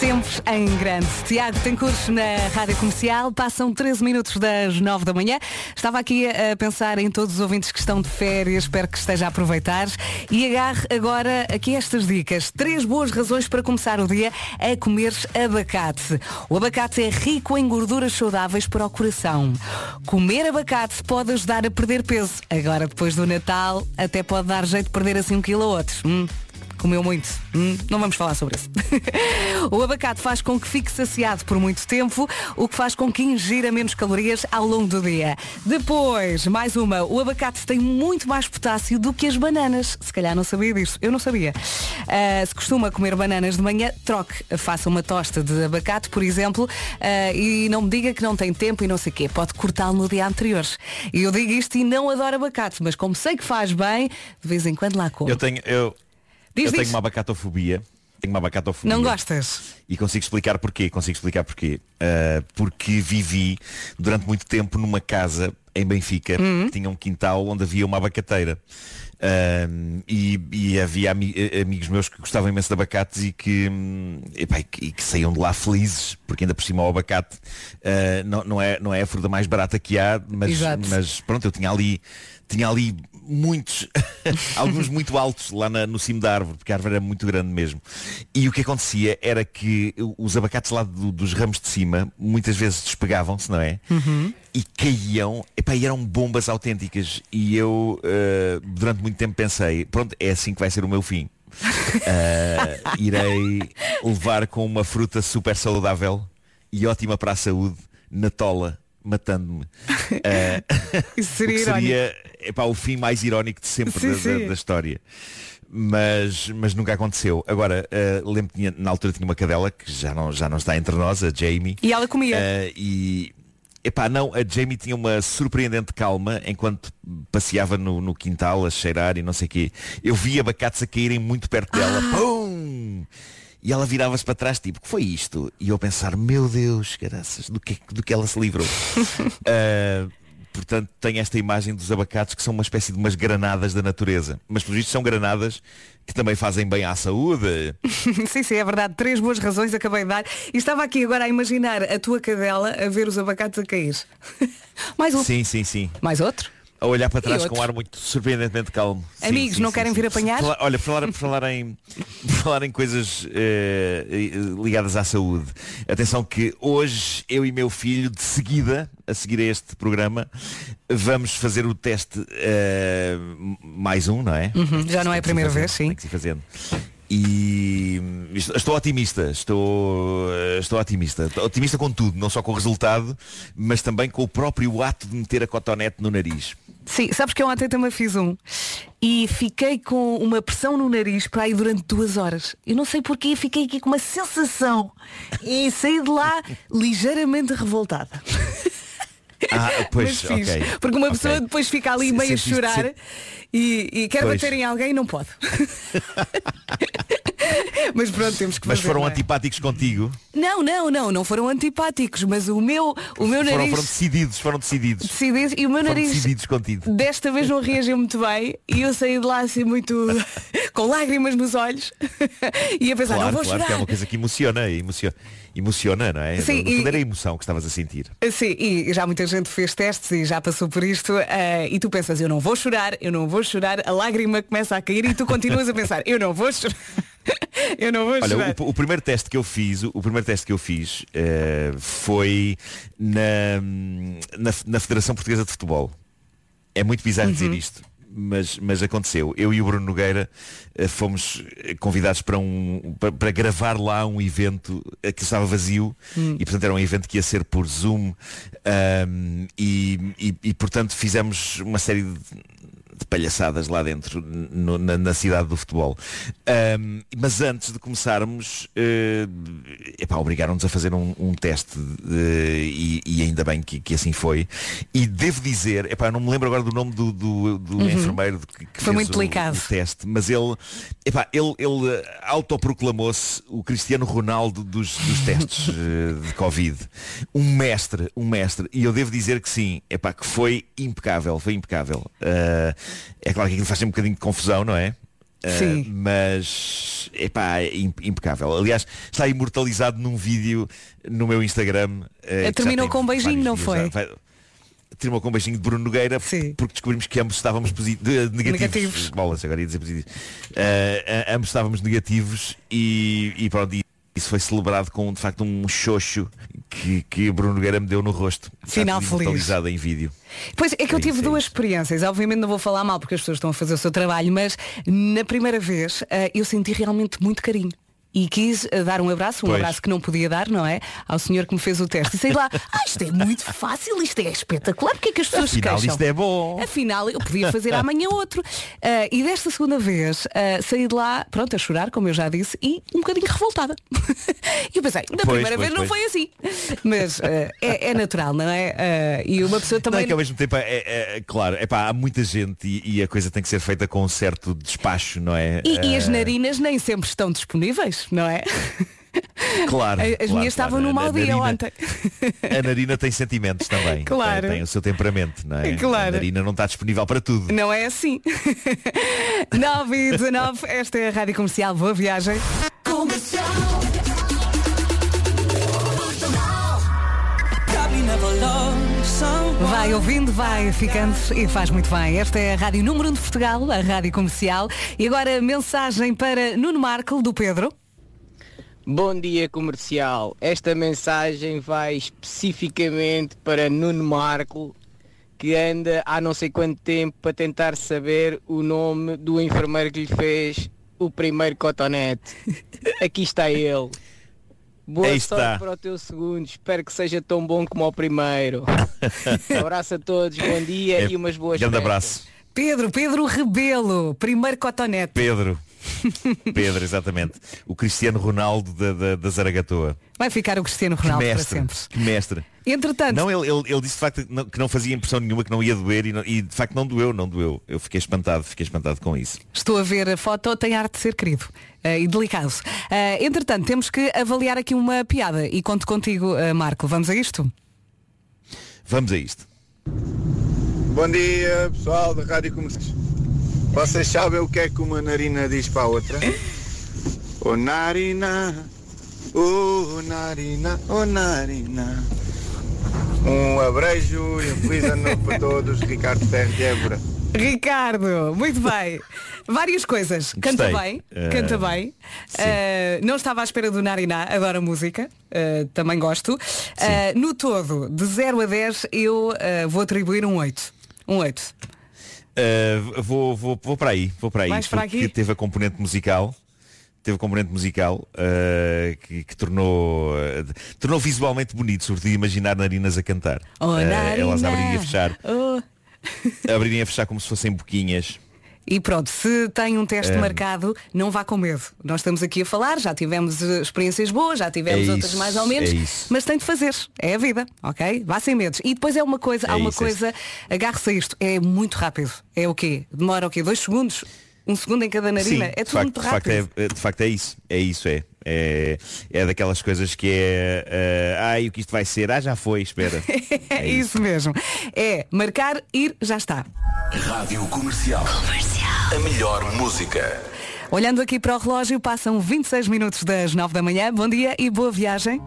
Sempre em grande. Tiago tem curso na Rádio Comercial. Passam 13 minutos das 9 da manhã. Estava aqui a pensar em todos os ouvintes que estão de férias. Espero que esteja a aproveitar. E agarre agora aqui estas dicas. Três boas razões para começar o dia a comer abacate. O abacate é rico em gorduras saudáveis para o coração. Comer abacate pode ajudar a perder peso. Agora, depois do Natal, até pode dar jeito de perder assim um quilo ou outro. Hum comeu muito. Hum, não vamos falar sobre isso. o abacate faz com que fique saciado por muito tempo, o que faz com que ingira menos calorias ao longo do dia. Depois, mais uma, o abacate tem muito mais potássio do que as bananas. Se calhar não sabia disso. Eu não sabia. Uh, se costuma comer bananas de manhã, troque. Faça uma tosta de abacate, por exemplo, uh, e não me diga que não tem tempo e não sei o quê. Pode cortá-lo no dia anterior. E eu digo isto e não adoro abacate, mas como sei que faz bem, de vez em quando lá como. Eu tenho, eu, Diz, eu diz. tenho uma abacatofobia. Tenho uma abacatofobia. Não gostas? E consigo explicar porquê. Consigo explicar porquê. Uh, porque vivi durante muito tempo numa casa em Benfica que tinha um quintal onde havia uma abacateira. Uh, e, e havia ami- eh, amigos meus que gostavam imenso de abacates e que, hum, epá, e que, que saíam de lá felizes, porque ainda por cima o abacate uh, não, não, é, não é a fruta mais barata que há, mas, mas pronto, eu tinha ali, tinha ali muitos, alguns muito altos lá na- no cimo da árvore, porque a árvore era muito grande mesmo. E o que acontecia era que os abacates lá do- dos ramos de cima muitas vezes despegavam-se, não é? E caíam, epá, e eram bombas autênticas. E eu eh, durante muito tempo pensei, pronto, é assim que vai ser o meu fim. Eh, irei levar com uma fruta super saudável e ótima para a saúde na tola, matando-me. Eh, Isso seria seria epá, o fim mais irónico de sempre Sim, da, da- sim. da história. Mas, mas nunca aconteceu. Agora, eh, lembro que tinha- na altura tinha uma cadela que já não, já não está entre nós, a Jamie. E ela comia. Eh, e epá, não, a Jamie tinha uma surpreendente calma enquanto passeava no, no quintal a cheirar e não sei o quê. Eu vi abacates a caírem muito perto dela. Pum! E ela virava-se para trás, tipo, que foi isto? E eu a pensar, meu Deus, caraças, do que, do que ela se livrou. Ah, portanto, tem esta imagem dos abacates que são uma espécie de umas granadas da natureza. Mas, por isto, são granadas que também fazem bem à saúde. sim, sim, é verdade. Três boas razões acabei de dar. E estava aqui agora a imaginar a tua cadela a ver os abacates a cair. Mais um. Sim, sim, sim. Mais outro? A olhar para trás com um ar muito surpreendentemente calmo. Amigos, sim, não sim, querem sim. vir apanhar? Falar- olha, por falar, por falar em, por falar em coisas eh, ligadas à saúde. Atenção que hoje eu e meu filho, de seguida, a seguir a este programa, vamos fazer o teste eh, mais um, não é? Uhum, já não é a primeira fazendo, vez, sim. tem que se fazendo. E estou otimista, estou, estou otimista. Estou Otimista com tudo, não só com o resultado, mas também com o próprio ato de meter a cotonete no nariz. Sim, sabes que eu ontem também fiz um e fiquei com uma pressão no nariz para aí durante duas horas. Eu não sei porquê, fiquei aqui com uma sensação e saí de lá ligeiramente revoltada. Ah, pois, Mas fiz, ok. Porque uma pessoa depois fica ali meio a chorar se- e, e quer Pois. bater em alguém e não pode. mas pronto, temos que Mas foram não é? antipáticos contigo. Não, não, não, não foram antipáticos, mas o meu, o meu Foram, nariz foram decididos, foram decididos. decididos e o meu Foram nariz decididos contigo. desta vez não reagiu muito bem e eu saí de lá assim muito com lágrimas nos olhos e a pensar, não Claro, vou claro, que é chorar. uma coisa que emociona, emociona, emociona não é? Sim, no fundo era a emoção que estavas a sentir. Sim, e já muita gente fez testes e já passou por isto eh, e tu pensas, eu não vou chorar, eu não vou chorar, a lágrima começa a cair e tu continuas a pensar, eu não vou chorar. eu não vou Olha, chorar. o, o primeiro teste que eu fiz, o primeiro teste que eu fiz eh, foi na, na, na Federação Portuguesa de Futebol. É muito bizarro dizer Uhum. isto. Mas, mas aconteceu. Eu e o Bruno Nogueira eh, fomos convidados para, um, para, para gravar lá um evento eh, que estava vazio Hum. e portanto era um evento que ia ser por Zoom ahm, e, e- e, portanto fizemos uma série de palhaçadas lá dentro no- na, na cidade do futebol. Ahm, mas antes de começarmos, eh, epá, obrigaram-nos a fazer um, um teste eh, e, e ainda bem que, que assim foi. E devo dizer, epá, eu não me lembro agora do nome do, do- do Uhum. enfermeiro que, que Foi fez muito o, delicado. o teste, mas ele, epá, ele, ele eh, autoproclamou-se o Cristiano Ronaldo dos, dos testes eh, de Covid. Um mestre, um mestre. E eu devo dizer que sim, epá, que foi impecável, foi impecável. Eh, é claro que aquilo faz sempre um bocadinho de confusão, não é? Eh, Sim. mas epá, é im- impecável. Aliás, está imortalizado num vídeo no meu Instagram. já Terminou com um beijinho, não foi? já terminou com um beijinho de Bruno Nogueira porque descobrimos que ambos estávamos negativos. Negativos. Bolas, agora ia dizer positivos. Eh, a- ambos estávamos negativos e, e pronto, e isso foi celebrado com de facto um xoxo que, que Bruno Nogueira me deu no rosto. Final feliz. em vídeo. Pois é que eu tive duas experiências. Obviamente não vou falar mal porque as pessoas estão a fazer o seu trabalho, mas na primeira vez eh, eu senti realmente muito carinho. E quis eh, dar um abraço, um Pois. abraço que não podia dar, não é? Ao senhor que me fez o teste. E sei lá, ah, isto é muito fácil, isto é espetacular, porque é que as pessoas se Afinal, queixam? isto é bom. Afinal, eu podia fazer amanhã outro. Ah, e desta segunda vez ah, saí de lá, pronto, a chorar, como eu já disse, e um bocadinho revoltada. e eu pensei, na Pois, primeira pois, vez não foi assim. Mas ah, é, é natural, não é? E uma pessoa Não, também. é que ao mesmo tempo, é, é- é- claro, epá, há muita gente e, e a coisa tem que ser feita com um certo despacho, não é? E, e as narinas nem sempre estão disponíveis, não é? Claro. As claro, minhas estavam claro. num mau dia ontem. A narina tem sentimentos também. Claro. Tem, tem o seu temperamento, não é? Claro. A narina não está disponível para tudo. Não é assim. 9 e 19, esta é a Rádio Comercial. Boa viagem. Vai ouvindo, vai ficando e faz muito bem. Esta é a Rádio Número 1 de Portugal, a Rádio Comercial. E agora mensagem para Nuno Marco, do Pedro. Bom dia comercial. Esta mensagem vai especificamente para Nuno Marco, que anda há não sei quanto tempo para tentar saber o nome do enfermeiro que lhe fez o primeiro cotonete. Aqui está ele. Boa Aí sorte está. para o teu segundo. Espero que seja tão bom como o primeiro. Abraço a todos, bom dia É, e umas boas grande festas. abraço. Pedro, Pedro Rebelo, primeiro cotonete. Pedro. Pedro, exatamente. O Cristiano Ronaldo da, da, da Zaragatoa. Vai ficar o Cristiano Que Ronaldo para mestre. sempre. Que mestre. Entretanto, Não, ele, ele, ele disse de facto que não, que não fazia impressão nenhuma, que não ia doer e, não- e de facto não doeu, não doeu. Eu fiquei espantado, fiquei espantado com isso. estou a ver a foto, tem arte de ser querido eh, e delicado. Eh, entretanto, temos que avaliar aqui uma piada e conto contigo, eh, Marco. Vamos a isto? Vamos a isto. Bom dia, pessoal da Rádio Comercial. Vocês sabem o que é que uma narina diz para a outra? Ô narina, ô narina, ô narina. Um abrejo e um feliz ano novo para todos, Ricardo Ferro de Évora. Ricardo, muito bem. Várias coisas. Canta Gostei. bem, Eh, canta bem. Eh, não estava à espera do Nariná, adoro a música, eh, também gosto. No todo, de 0 a 10, eu vou atribuir um 8. Um 8. Uh, vou, vou, vou para aí, vou para aí. Vais para porque aqui? teve a componente musical. Teve a componente musical uh, que, que tornou, uh, tornou visualmente bonito, sobretudo imaginar narinas a cantar. Oh, Uh, elas abrirem a fechar, Oh. abrirem a fechar como se fossem boquinhas. E pronto, se tem um teste Eh, marcado, não vá com medo. Nós estamos aqui a falar, já tivemos eh, experiências boas, já tivemos É outras isso, mais ou menos, é mas tem de fazer. É a vida, ok? Vá sem medos. E depois é uma coisa, É há uma isso, é coisa, agarre-se a isto, é muito rápido. É o quê? Demora o quê? Dois segundos? Um segundo em cada narina. Sim, é tudo facto, muito de facto, rápido. é, de facto é isso. É isso, é. É, é daquelas coisas que é. eh, ai, o que isto vai ser? Ah, já foi, espera. É isso mesmo. É marcar, ir, já está. Rádio Comercial. A melhor música. Olhando aqui para o relógio, passam 26 minutos das 9 da manhã. Bom dia e boa viagem.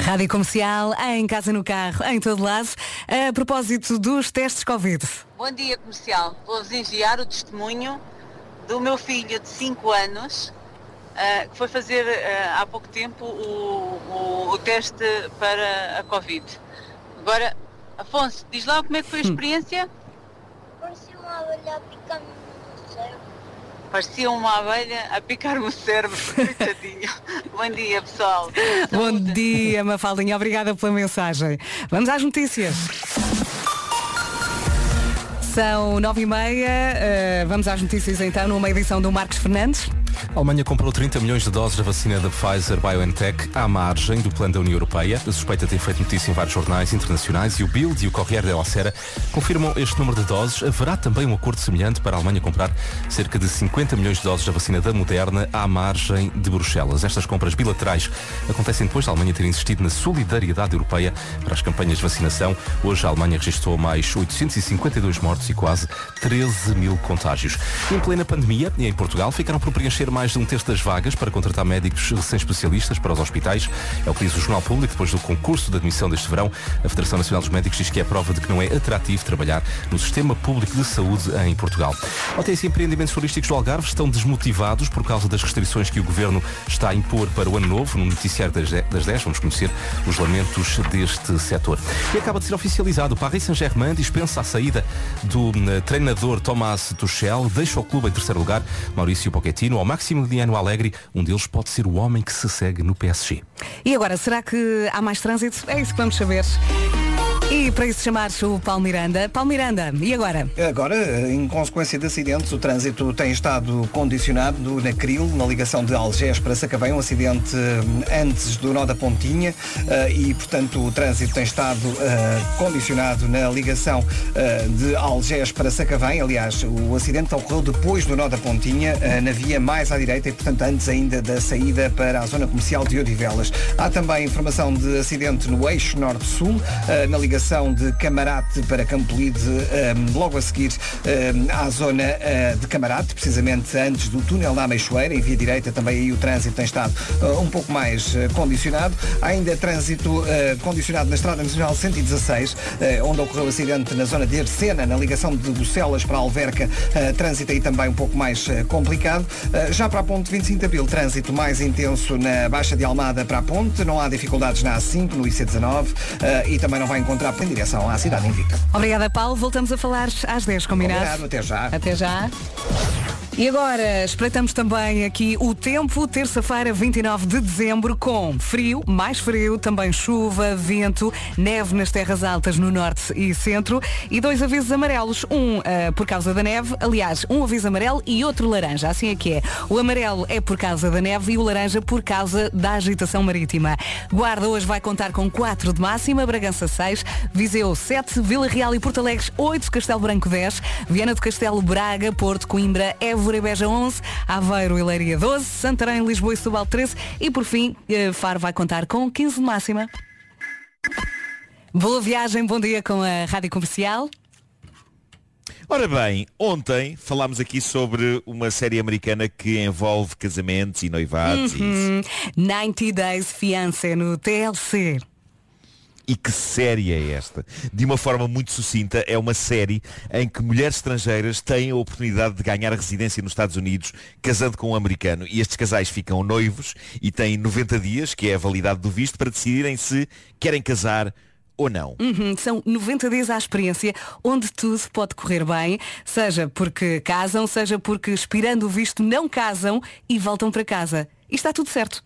Rádio Comercial, em casa, no carro, em todo lado. A propósito dos testes Covid. Bom dia comercial. Vou-vos enviar o testemunho do meu filho de 5 anos ah, que foi fazer ah, há pouco tempo o, o- o teste para a Covid. Agora, Afonso, diz lá como é que foi a experiência? Parecia uma abelha a picar-me no cérebro. Parecia uma abelha a picar-me o cérebro. Coitadinho. Bom dia, pessoal. Bom dia, Mafaldinha. Obrigada pela mensagem. Vamos às notícias. São nove e meia. eh, vamos às notícias então, numa edição do Marcos Fernandes. A Alemanha comprou 30 milhões de doses da vacina da Pfizer BioNTech à margem do plano da União Europeia. A suspeita tem feito notícia em vários jornais internacionais e o Bild e o Corriere della Sera confirmam este número de doses. Haverá também um acordo semelhante para a Alemanha comprar cerca de 50 milhões de doses da vacina da Moderna à margem de Bruxelas. Estas compras bilaterais acontecem depois da Alemanha ter insistido na solidariedade europeia para as campanhas de vacinação. Hoje a Alemanha registrou mais 852 mortos e quase 13 mil contágios. Em plena pandemia, e em Portugal, ficaram por preencher mais de um terço das vagas para contratar médicos recém-especialistas para os hospitais. É o que diz o Jornal Público depois do concurso de admissão deste verão. A Federação Nacional dos Médicos diz que é prova de que não é atrativo trabalhar no sistema público de saúde em Portugal. E empreendimentos turísticos do Algarve estão desmotivados por causa das restrições que o Governo está a impor para o ano novo. No noticiário das 10, das 10 vamos conhecer os lamentos deste setor. E acaba de ser oficializado. O Paris Saint-Germain dispensa a saída do eh, treinador Tomás Tuchel, deixa o clube em terceiro lugar. Maurício Pochettino, ao Maximiliano Alegre, um deles pode ser o homem que se segue no PSG. E agora, será que há mais trânsito? É isso que vamos saber. E para isso chamar-se o Paulo Miranda. Paulo Miranda, e agora? Agora, em consequência de acidentes, o trânsito tem estado condicionado na Cril, na ligação de Algés para Sacavém, um acidente eh, antes do nó da Pontinha eh, e, portanto, o trânsito tem estado eh, condicionado na ligação eh, de Algés para Sacavém. Aliás, o acidente ocorreu depois do nó da Pontinha, na via mais à direita e, portanto, antes ainda da saída para a zona comercial de Odivelas. Há também informação de acidente no eixo norte-sul, na ligação de Camarate para Campolide, eh, logo a seguir eh, à zona eh, de Camarate, precisamente antes do túnel da Ameixoeira, em via direita também aí o trânsito tem estado eh, um pouco mais eh, condicionado. Ainda trânsito condicionado na Estrada Nacional 116, eh, onde ocorreu o acidente na zona de Ercena, na ligação de Bucelas para Alverca, trânsito aí também um pouco mais complicado. Já para a ponte 25 de Abril, trânsito mais intenso na Baixa de Almada para a ponte, não há dificuldades na A5, no IC19 eh, e também não vai encontrar em direção à cidade invicta. Obrigada, Paulo. Voltamos a falar às 10, combinado? Combinado, até já. Até já. E agora, espreitamos também aqui o tempo, terça-feira, 29 de dezembro, com frio, mais frio, também chuva, vento, neve nas terras altas no norte e centro e dois avisos amarelos. Um ah, por causa da neve, aliás, um aviso amarelo e outro laranja, assim é que é. O amarelo é por causa da neve e o laranja por causa da agitação marítima. Guarda hoje vai contar com 4 de máxima, Bragança 6, Viseu 7, Vila Real e Porto Alegre 8, Castelo Branco 10, Viana do Castelo, Braga, Porto, Coimbra, Évora e Beja 11, Aveiro e Leiria 12, Santarém, Lisboa e Setúbal 13 e por fim eh, Faro vai contar com 15 de máxima. Boa viagem, bom dia com a Rádio Comercial. Ora bem, ontem falámos aqui sobre uma série americana que envolve casamentos e noivados e. Uhum. 90 Days Fiancé no TLC. E que série é esta? De uma forma muito sucinta, é uma série em que mulheres estrangeiras têm a oportunidade de ganhar residência nos Estados Unidos casando com um americano. E estes casais ficam noivos e têm 90 dias, que é a validade do visto, para decidirem se querem casar ou não. Uhum, são 90 dias à experiência onde tudo pode correr bem, seja porque casam, seja porque expirando o visto não casam e voltam para casa. E está tudo certo.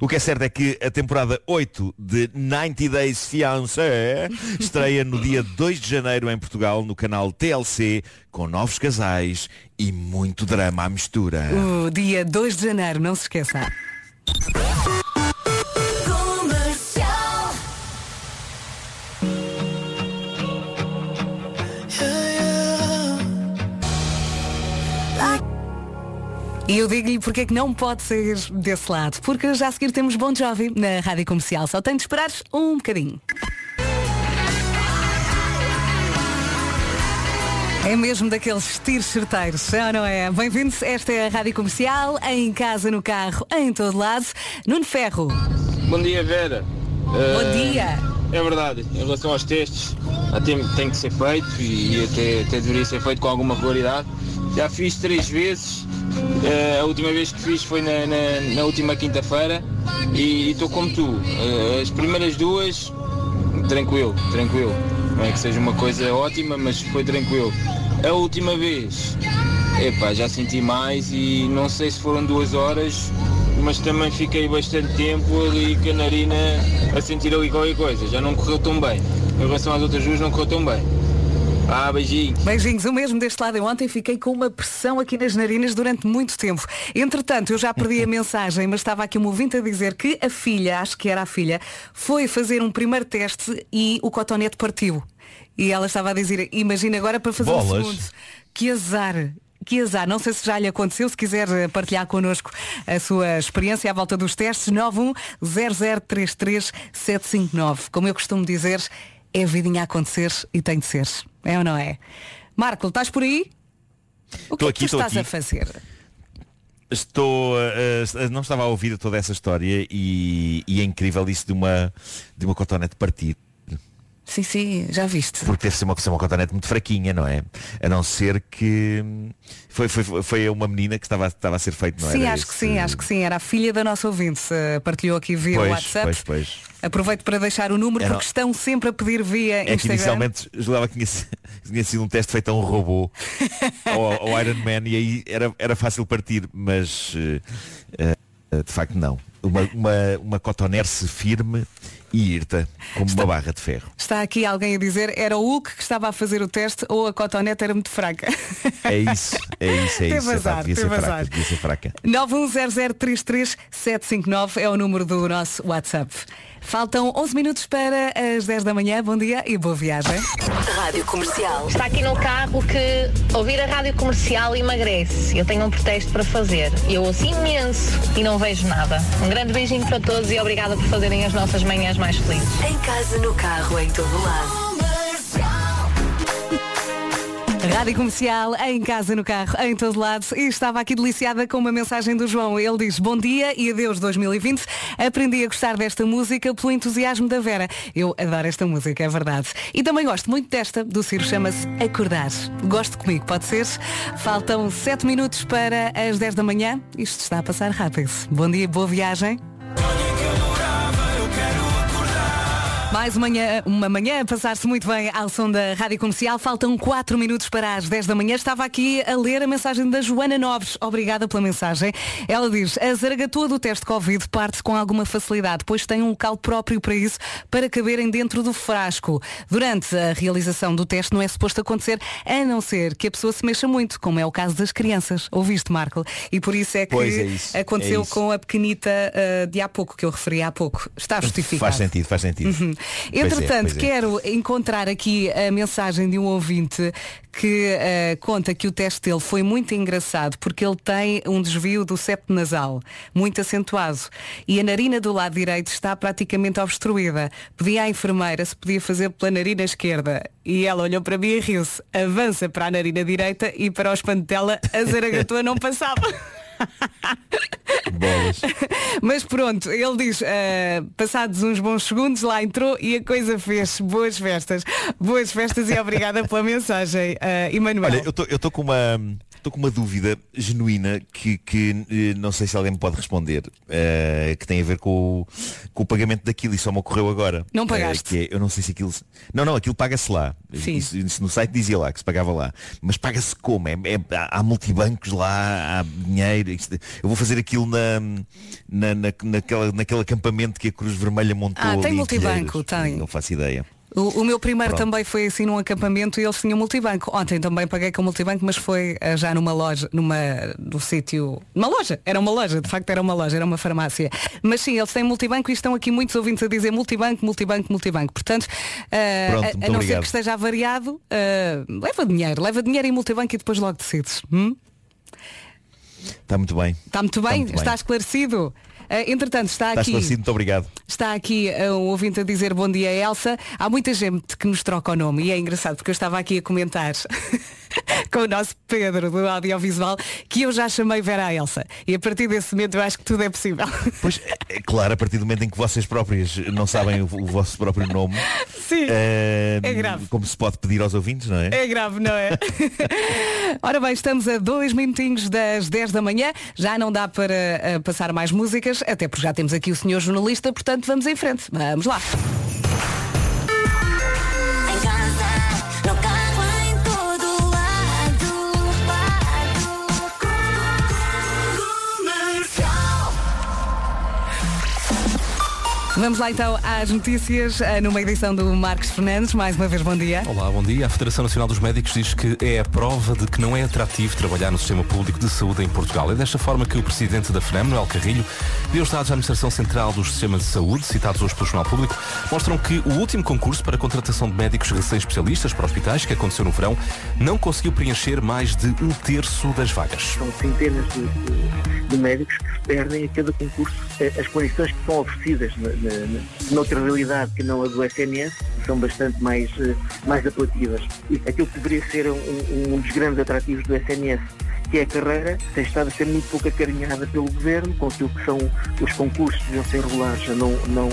O que é certo é que a temporada 8 de 90 Days Fiancé estreia no dia 2 de janeiro em Portugal no canal TLC com novos casais e muito drama à mistura. O dia 2 de janeiro, não se esqueça. E eu digo-lhe porque é que não pode sair desse lado. Porque já a seguir temos Bon Jovi na Rádio Comercial. Só tem de esperar um bocadinho. É mesmo daqueles tiros certeiros, é ou não é? Bem-vindos, esta é a Rádio Comercial, em casa, no carro, em todo lado. Nuno Ferro. Bom dia, Vera. Bom dia. É verdade, em relação aos testes, tem, tem que ser feito e, e até, até deveria ser feito com alguma regularidade. Já fiz três vezes, eh, a última vez que fiz foi na, na- na última quinta-feira e estou como tu. Eh, as primeiras duas, tranquilo, tranquilo. Não é que seja uma coisa ótima, mas foi tranquilo. A última vez, epá, já senti mais e não sei se foram duas horas, mas também fiquei bastante tempo ali com a narina a sentir ali qualquer coisa. Já não correu tão bem. Em relação às outras duas não correu tão bem. Ah, beijinhos. Beijinhos, o mesmo deste lado. Eu ontem fiquei com uma pressão aqui nas narinas durante muito tempo. Entretanto, eu já perdi a mensagem, mas estava aqui um ouvinte a dizer que a filha, acho que era a filha, foi fazer um primeiro teste e o cotonete partiu. E ela estava a dizer, imagina agora para fazer Bolas. o segundo. Que azar. Que azar, não sei se já lhe aconteceu, se quiser eh, partilhar connosco a sua experiência à volta dos testes, 910033759. Como eu costumo dizer, é a vidinha a acontecer e tem de ser. É ou não é? Marco, estás por aí? O que é aqui, que tu estás aqui. a fazer? Estou, eh, não estava a ouvir toda essa história e, e é incrível isso de uma, de uma cotonete partir. Sim, sim, já viste. Porque deve ser uma, ser uma cotonete muito fraquinha, não é? A não ser que hum, foi, foi, foi uma menina que estava, estava a ser feito, não sim, era? acho que esse- sim, acho que sim. Era a filha da nossa ouvinte. eh, Partilhou aqui via Pois, WhatsApp. pois, pois. Aproveito para deixar o número Era- porque estão sempre a pedir via É que Instagram. inicialmente julgava que tinha, tinha sido um teste feito a um robô ao, ao Iron Man e aí era, era fácil partir, mas eh, eh, de facto não. Uma, uma, uma cotonерce firme e irta, como uma barra de ferro. Está aqui alguém a dizer era o Hulk que estava a fazer o teste ou a cotonete era muito fraca. É isso, é isso, é isso. É azar, devia ser fraca, devia ser fraca. 910033759 é o número do nosso WhatsApp. Faltam 11 minutos para as 10 da manhã. Bom dia e boa viagem. Rádio Comercial. Está aqui no carro que ouvir a rádio comercial emagrece. Eu tenho um protesto para fazer. Eu ouço imenso e não vejo nada. Um grande beijinho para todos e obrigada por fazerem as nossas manhãs mais felizes. Em casa, no carro, em todo lado. Rádio Comercial, em casa, no carro, em todo lado. E estava aqui deliciada com uma mensagem do João. Ele diz, bom dia e adeus 2020. Aprendi a gostar desta música pelo entusiasmo da Vera. Eu adoro esta música, é verdade. E também gosto muito desta, do Ciro, chama-se Acordar. Gosto comigo, pode ser? Faltam 7 minutos para as 10 da manhã. Isto está a passar rápido. Bom dia, boa viagem. Mais uma manhã, uma manhã a passar-se muito bem ao som da Rádio Comercial. Faltam 4 minutos para as 10 da manhã. Estava aqui a ler a mensagem da Joana Nobres. Obrigada pela mensagem. Ela diz, a zaragatua do teste Covid parte com alguma facilidade, pois tem um local próprio para isso, para caberem dentro do frasco. Durante a realização do teste não é suposto acontecer, a não ser que a pessoa se mexa muito, como é o caso das crianças. Ouviste, Marco? E por isso é que é isso, aconteceu é com a pequenita ah, de há pouco, que eu referi há pouco. Está justificado. Faz sentido, faz sentido. Uhum. Pois é, Entretanto, pois é. quero encontrar aqui a mensagem de um ouvinte que eh, conta que o teste dele foi muito engraçado porque ele tem um desvio do septo nasal, muito acentuado. E a narina do lado direito está praticamente obstruída. Pedi à enfermeira se podia fazer pela narina esquerda. E ela olhou para mim e riu-se. Avança para a narina direita e para o espanto dela a zaragatua não passava. Bolas. Mas pronto, ele diz, ah, passados uns bons segundos, lá entrou e a coisa fez. Boas festas. Boas festas e obrigada pela mensagem, uh, Emanuel. Olha, eu estou com uma estou com uma dúvida genuína que, que eh, não sei se alguém me pode responder, eh, que tem a ver com o, com o pagamento daquilo e só me ocorreu agora. Não Eh, pagaste? que é, eu não sei se aquilo. Não, não, aquilo paga-se lá. Isso, isso no site dizia lá que se pagava lá. Mas paga-se como? É, é- há, multibancos lá, há dinheiro. eu vou fazer aquilo na, na, na- naquela, naquele acampamento que a Cruz Vermelha montou. Ah, tem multibanco, tem. Não faço ideia. O, o meu primeiro Pronto. também foi assim num acampamento e eles tinham multibanco. Ontem também paguei com multibanco, mas foi eh, já numa loja, numa no sítio. Uma loja, era uma loja, de facto era uma loja, era uma farmácia. Mas sim, eles têm multibanco e estão aqui muitos ouvintes a dizer multibanco, multibanco, multibanco. Portanto, eh, Pronto, a- a, não ser obrigado. que esteja avariado, eh, leva dinheiro, leva dinheiro em multibanco e depois logo decides. Hum? Está muito bem. Está muito bem? muito bem. Está esclarecido? Ah, entretanto, está, aqui. esclarecido, muito obrigado. Está aqui ah, um ouvinte a dizer bom dia, Elsa. Há muita gente que nos troca o nome e é engraçado porque eu estava aqui a comentar com o nosso Pedro do audiovisual que eu já chamei Vera a Elsa. E a partir desse momento eu acho que tudo é possível. Pois, é claro, a partir do momento em que vocês próprios não sabem o, o vosso próprio nome, Sim, eh, é grave. como se pode pedir aos ouvintes, não é? É grave, não é? Ora bem, estamos a dois minutinhos das 10 da manhã. Já não dá para ah, passar mais músicas, até porque já temos aqui o senhor jornalista, portanto vamos em frente. Vamos lá. Vamos lá então às notícias, ah, numa edição do Marcos Fernandes. Mais uma vez, bom dia. Olá, bom dia. A Federação Nacional dos Médicos diz que é a prova de que não é atrativo trabalhar no sistema público de saúde em Portugal. É desta forma que o presidente da FNAM, Noel Carrilho, deu os dados à Administração Central dos Sistemas de Saúde, citados hoje pelo Jornal Público, mostram que o último concurso para a contratação de médicos recém-especialistas para hospitais, que aconteceu no verão, não conseguiu preencher mais de um terço das vagas. São centenas de, de- de médicos que se perdem a cada concurso. Eh, As condições que são oferecidas noutra realidade que não a do SNS são bastante mais, eh, mais apelativas. E aquilo que deveria ser um, um dos grandes atrativos do SNS, que é a carreira, tem estado a ser muito pouco acarinhada pelo Governo, com aquilo que são os concursos que deviam ser regulares a não, não,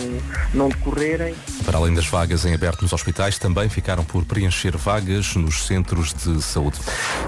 não decorrerem. Para além das vagas em aberto nos hospitais, também ficaram por preencher vagas nos centros de saúde.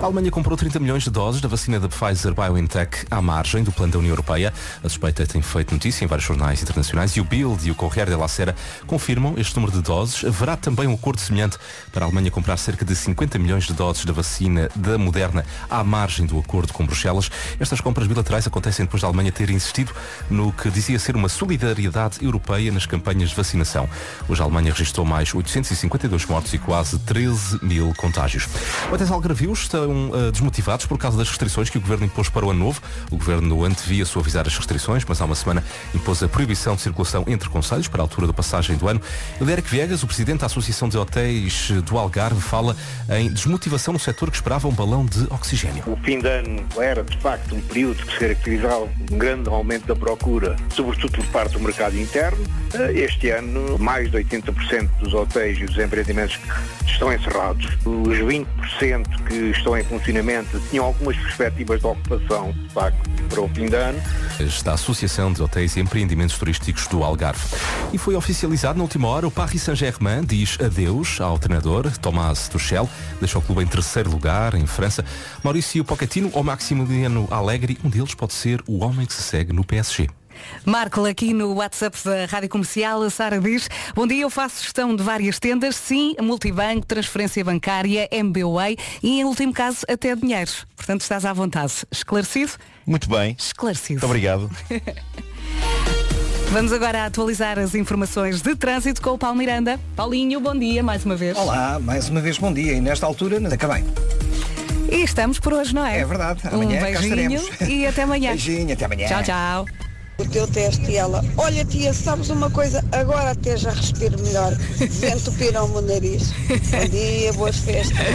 A Alemanha comprou 30 milhões de doses da vacina da Pfizer BioNTech à margem do plano da União Europeia. A suspeita tem feito notícia em vários jornais internacionais e o Bild e o Corriere della Sera confirmam este número de doses. Haverá também um acordo semelhante para a Alemanha comprar cerca de 50 milhões de doses da vacina da Moderna à margem do acordo com Bruxelas. Estas compras bilaterais acontecem depois da Alemanha ter insistido no que dizia ser uma solidariedade europeia nas campanhas de vacinação. Hoje a Alemanha registrou mais 852 mortos e quase 13 mil contágios. Hotéis algarvios estão eh, desmotivados por causa das restrições que o Governo impôs para o ano novo. O Governo antevia suavizar as restrições, mas há uma semana impôs a proibição de circulação entre conselhos para a altura da passagem do ano. Edérico Viegas, o Presidente da Associação de Hotéis do Algarve, fala em desmotivação no setor que esperava um balão de oxigênio. O fim ano era, de facto, um período que se caracterizava um grande aumento da procura, sobretudo por parte do mercado interno. Eh, Este ano, mais de 80% dos hotéis e dos empreendimentos estão encerrados. Os 20% que estão em funcionamento tinham algumas perspectivas de ocupação, de facto, para o fim de ano. da Associação de Hotéis e Empreendimentos Turísticos do Algarve. E foi oficializado na última hora, o Paris Saint-Germain diz adeus ao treinador Tomás Tuchel, deixa o clube em terceiro lugar em França. Maurício Pochettino ou Maximiliano Allegri, um deles pode ser o homem que se segue no PSG. Marco, aqui no WhatsApp da Rádio Comercial, a Sara diz Bom dia, eu faço gestão de várias tendas Sim, multibanco, transferência bancária MBWay e em último caso até dinheiro Portanto estás à vontade Esclarecido? Muito bem. Esclarecido Muito obrigado. Vamos agora atualizar as informações de trânsito com o Paulo Miranda Paulinho, bom dia mais uma vez Olá, mais uma vez bom dia e nesta altura ainda acabei. E estamos por hoje, não é? É verdade, Um amanhã cá beijinho e até amanhã Beijinho, até amanhã. Tchau, tchau O teu teste e ela, olha tia, sabes uma coisa? Agora até já respiro melhor. Entupiram o meu nariz. Bom dia, boas festas.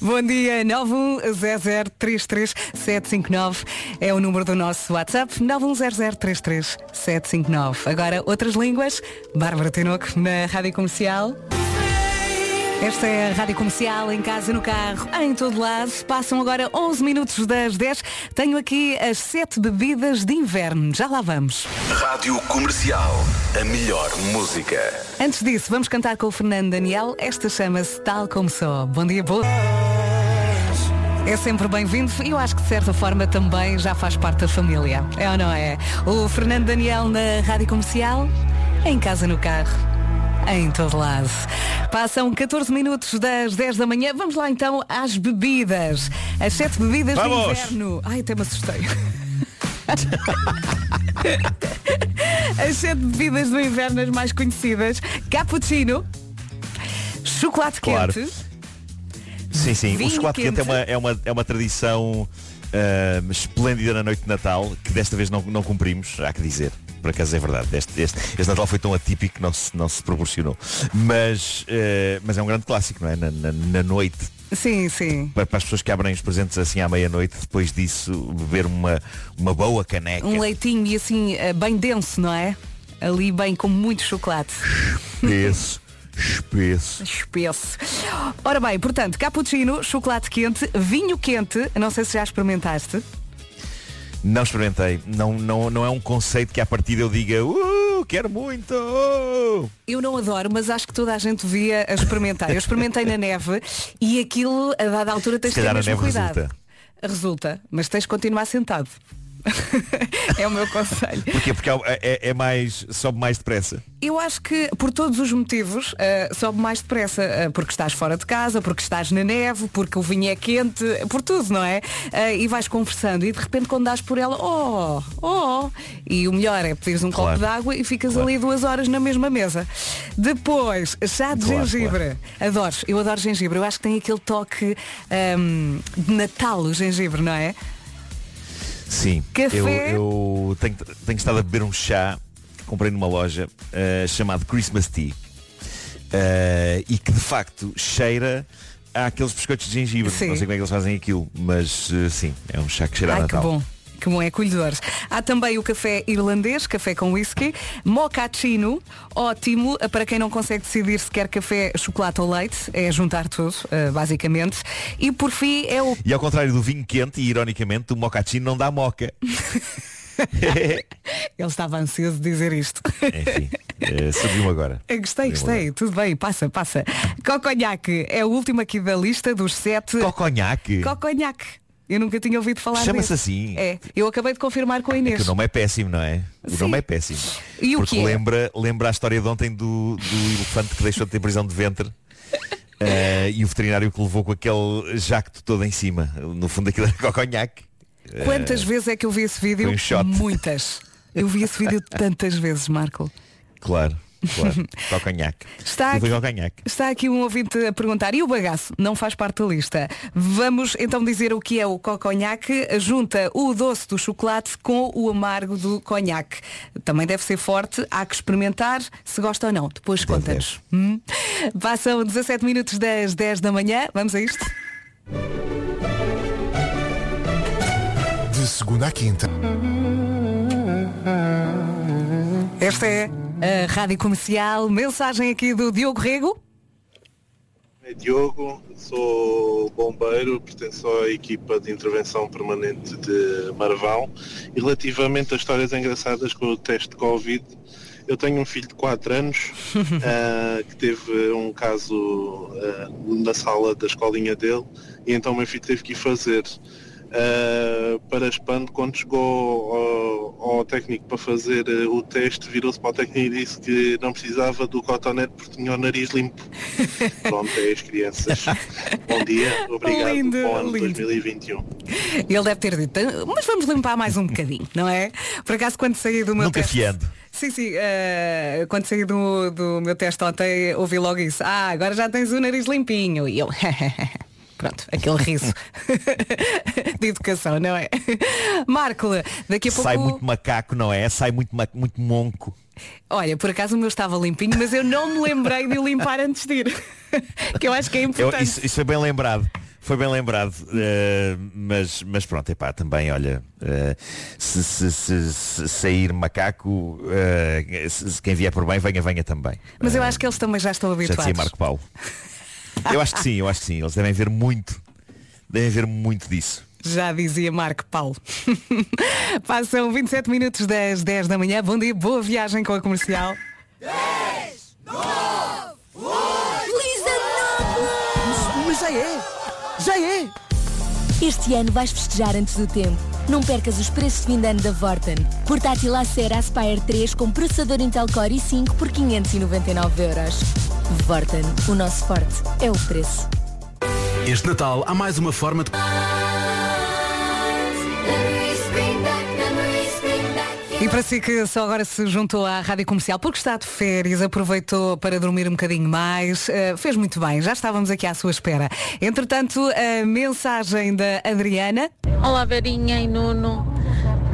Bom dia, 910033759 é o número do nosso WhatsApp, 910033759. Agora, outras línguas, Bárbara Tinoco na Rádio Comercial. Esta é a Rádio Comercial, em casa, no carro, em todo lado. Passam agora 11 minutos das 10. Tenho aqui as 7 bebidas de inverno. Já lá vamos. Rádio Comercial. A melhor música. Antes disso, vamos cantar com o Fernando Daniel. Esta chama-se Tal Como Sou. Bom dia, boa. É sempre bem-vindo e eu acho que de certa forma também já faz parte da família. É ou não é? O Fernando Daniel na Rádio Comercial, em casa no carro, em todo lado. Passam 14 minutos das 10 da manhã. Vamos lá então às bebidas. As 7 bebidas Vamos! de inverno. Ai, até me assustei. As 7 bebidas do inverno as mais conhecidas. Cappuccino, chocolate Claro. quente. Sim, sim. O chocolate quente, é, quente. uma, é, uma, é uma tradição ah, esplêndida na noite de Natal, que desta vez não, não cumprimos, há que dizer. Por acaso é verdade. Este, este, este Natal foi tão atípico que não se, não se proporcionou. Mas, eh, mas é um grande clássico, não é? Na, na- na noite, Sim, sim. para, para as pessoas que abrem os presentes assim à meia-noite, depois disso, beber uma, uma boa caneca. Um leitinho e assim, eh, bem denso, não é? Ali bem com muito chocolate. Espesso, espesso. Espesso. Ora bem, portanto, cappuccino, chocolate quente, vinho quente, não sei se já experimentaste. Não experimentei. Não, não, não é um conceito que à partida eu diga, uh, quero muito. uh." Eu não adoro, mas acho que toda a gente devia experimentar. Eu experimentei na neve e aquilo, a dada altura, tens de ter a mesmo neve cuidado. resulta. Resulta, mas tens de continuar sentado. é o meu conselho. Porquê? Porque é, é- é mais. sobe mais depressa. Eu acho que por todos os motivos eh, sobe mais depressa, eh, porque estás fora de casa, porque estás na neve, porque o vinho é quente, por tudo, não é? Eh, e vais conversando e de repente quando dás por ela, oh, oh, e o melhor é pedires um Claro. copo de água e ficas ali duas horas na mesma mesa. Depois, chá de Claro, gengibre. Adoro, eu adoro gengibre. Eu acho que tem aquele toque ahm, de Natal o gengibre, não é? Sim. Café? Eu, eu tenho, tenho estado a beber um chá que comprei numa loja eh, chamado Christmas Tea. Eh, e que de facto cheira àqueles biscoitos de gengibre. Sim. Não sei como é que eles fazem aquilo, mas eh, sim, é um chá que cheira a Ai, que Natal. bom. Que bom, é acolhedor. Há também o café irlandês, café com whisky, mochaccino, ótimo, para quem não consegue decidir se quer café, chocolate ou leite, é juntar tudo, eh, basicamente. E por fim é o E ao contrário do vinho quente, e ironicamente, o mocaccino não dá moca. Ele estava ansioso de dizer isto. Enfim, eh, surgiu agora. Gostei, gostei. Tudo bem, passa, passa. Coconhaque é o último aqui da lista dos sete. Coconhaque? Coconhaque. Eu nunca tinha ouvido falar Chama-se assim? É. Eu acabei de confirmar com a É Inês. que o nome é péssimo, não é? O Sim. nome é péssimo. E o Porque que é? lembra, lembra a história de ontem do, do elefante que deixou de ter prisão de ventre. eh, e o veterinário que levou com aquele jacto todo em cima. No fundo aquilo era coconhaque. Quantas Eh, vezes é que eu vi esse vídeo? um. Muitas. Eu vi esse vídeo tantas vezes, Marco. Claro, claro. coconhaque. Está aqui- coconhaque. Está aqui um ouvinte a perguntar, e o bagaço? Não faz parte da lista. Vamos então dizer o que é o coconhaque. Junta o doce do chocolate com o amargo do conhaque. Também deve ser forte, há que experimentar se gosta ou não. Depois conta-nos. Hum? Passam 17 minutos das 10 da manhã. Vamos a isto? De segunda à quinta. Esta é a Rádio Comercial. Mensagem aqui do Diogo Rego. É Diogo, sou bombeiro, pertenço à equipa de intervenção permanente de Marvão e relativamente a histórias engraçadas com o teste de Covid, eu tenho um filho de 4 anos ah, que teve um caso ah, na sala da escolinha dele e então o meu filho teve que ir fazer. Ah, para espanto, quando chegou ao, ao técnico para fazer ah, o teste, virou-se para o técnico e disse que não precisava do cotonete porque tinha o nariz limpo. Pronto, é as crianças. Bom dia, obrigado. Lindo, Bom ano lindo. 2021. Ele deve ter dito, mas vamos limpar mais um bocadinho, não é? Por acaso quando saí do meu Nunca teste. fiando. Sim, sim, eh, quando saí do, do meu teste ontem ouvi logo isso. Ah, agora já tens o nariz limpinho. E eu. Pronto, aquele riso de educação, não é? Marco, daqui a pouco. Sai muito macaco, não é? Sai muito, ma- muito monco. Olha, por acaso o meu estava limpinho, mas eu não me lembrei de limpar antes de ir. que eu acho que é Eu- importante. isso, isso foi bem lembrado. Foi bem lembrado. eh, mas, mas pronto, epá, também, olha, eh, se, se- se- se sair macaco, se- se quem vier por bem, venha, venha também. Mas eu acho que eles também já estão Já habituados. dizia Marco Paulo. Eu acho que sim, eu acho que sim. Eles devem ver muito. Devem ver muito disso. Já dizia Marco Paulo. Passam 27 minutos das 10 da manhã. Bom dia, boa viagem com a comercial. Mas já é! Já é! Este ano vais festejar antes do tempo. Não percas os preços de fim de ano da Vorten. Portátil Acer Aspire 3 com processador Intel Core i5 por 599 euros. Vorten, o nosso forte é o preço. Este Natal há mais uma forma de. E para si que só agora se juntou à Rádio Comercial porque está de férias, aproveitou para dormir um bocadinho mais, eh, fez muito bem, já estávamos aqui à sua espera. Entretanto, a mensagem da Adriana. Olá Verinha e Nuno.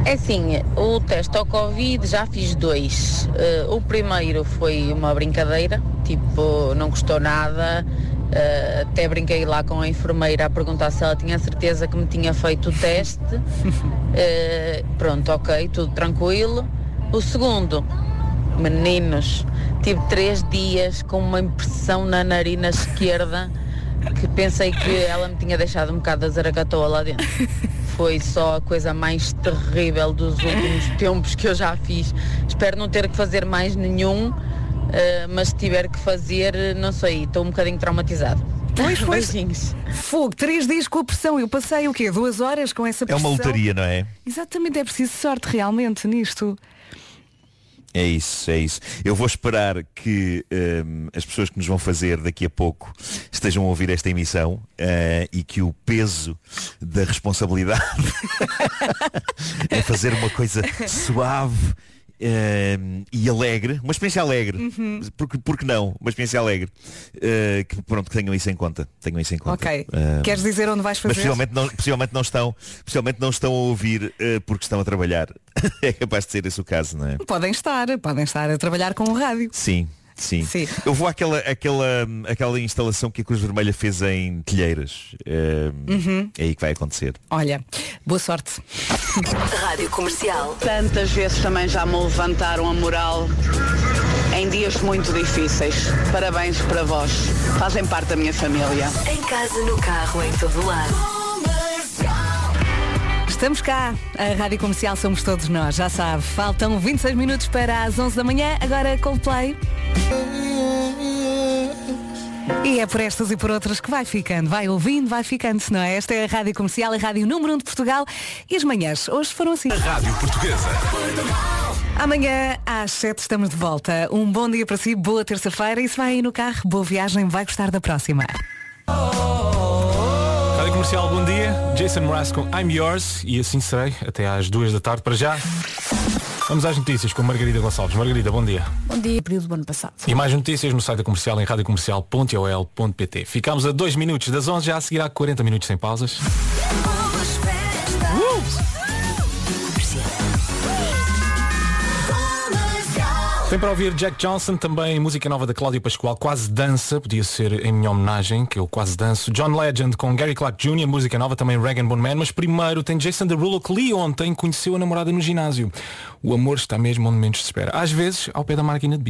É assim, o teste ao Covid já fiz dois. Eh, o primeiro foi uma brincadeira, tipo, não custou nada. Eh, até brinquei lá com a enfermeira a perguntar se ela tinha certeza que me tinha feito o teste. Eh, pronto, ok, tudo tranquilo. O segundo, meninos, tive três dias com uma impressão na narina esquerda que pensei que ela me tinha deixado um bocado da zaragatoa lá dentro. Foi só a coisa mais terrível dos últimos tempos que eu já fiz. Espero não ter que fazer mais nenhum, mas se tiver que fazer, não sei, estou um bocadinho traumatizado. Pois, pois. Beijinhos. Fogo, três dias com a pressão. Eu passei o quê? Duas horas com essa É pressão. uma lotaria, não é? Exatamente, é preciso sorte realmente nisto. É isso, é isso. Eu vou esperar que hum, as pessoas que nos vão fazer daqui a pouco estejam a ouvir esta emissão eh, e que o peso da responsabilidade é fazer uma coisa suave hum, e alegre, uma experiência alegre, Uhum. porque, porque não, uma experiência alegre, eh, que pronto, que tenham isso em conta, tenham isso em conta. Ok. Eh, Queres dizer onde vais mas fazer? possivelmente não, possivelmente não estão, possivelmente não estão a ouvir eh, porque estão a trabalhar. é capaz de ser esse o caso, não é? Podem estar, podem estar a trabalhar com o rádio. Sim, sim. Eu vou àquela, àquela, àquela instalação que a Cruz Vermelha fez em Telheiras. Eh, Uhum. É aí que vai acontecer. Olha, boa sorte. Rádio Comercial. Tantas vezes também já me levantaram a moral em dias muito difíceis. Parabéns para vós. Fazem parte da minha família. Em casa, no carro, em todo lado. Estamos cá, a Rádio Comercial somos todos nós, já sabe. Faltam 26 minutos para as 11 da manhã, agora Coldplay. E é por estas e por outras que vai ficando, vai ouvindo, vai ficando, não é? Esta é a Rádio Comercial, a Rádio Número 1 de Portugal e as manhãs hoje foram assim. Rádio Portuguesa. Amanhã às 7 estamos de volta. Um bom dia para si, boa terça-feira e se vai aí no carro, boa viagem, vai gostar da próxima. Rádio Comercial, bom dia. Jason Mraz com I'm Yours e assim serei até às duas da tarde. Para já, vamos às notícias com Margarida Gonçalves. Margarida, bom dia. Bom dia, período do ano passado. E mais notícias no site da comercial em radiocomercial.ol.pt. Ficámos a 2 minutos das 11, já a seguir há 40 minutos sem pausas. Para ouvir Jack Johnson, também música nova da Cláudia Pascoal, Quase Dança, podia ser em minha homenagem, que eu quase danço. John Legend com Gary Clark Jr., música nova, também Regan Bone Man, mas primeiro tem Jason Derulo, que li ontem conheceu a namorada no ginásio. O amor está mesmo onde menos se espera. Às vezes, ao pé da máquina de bis.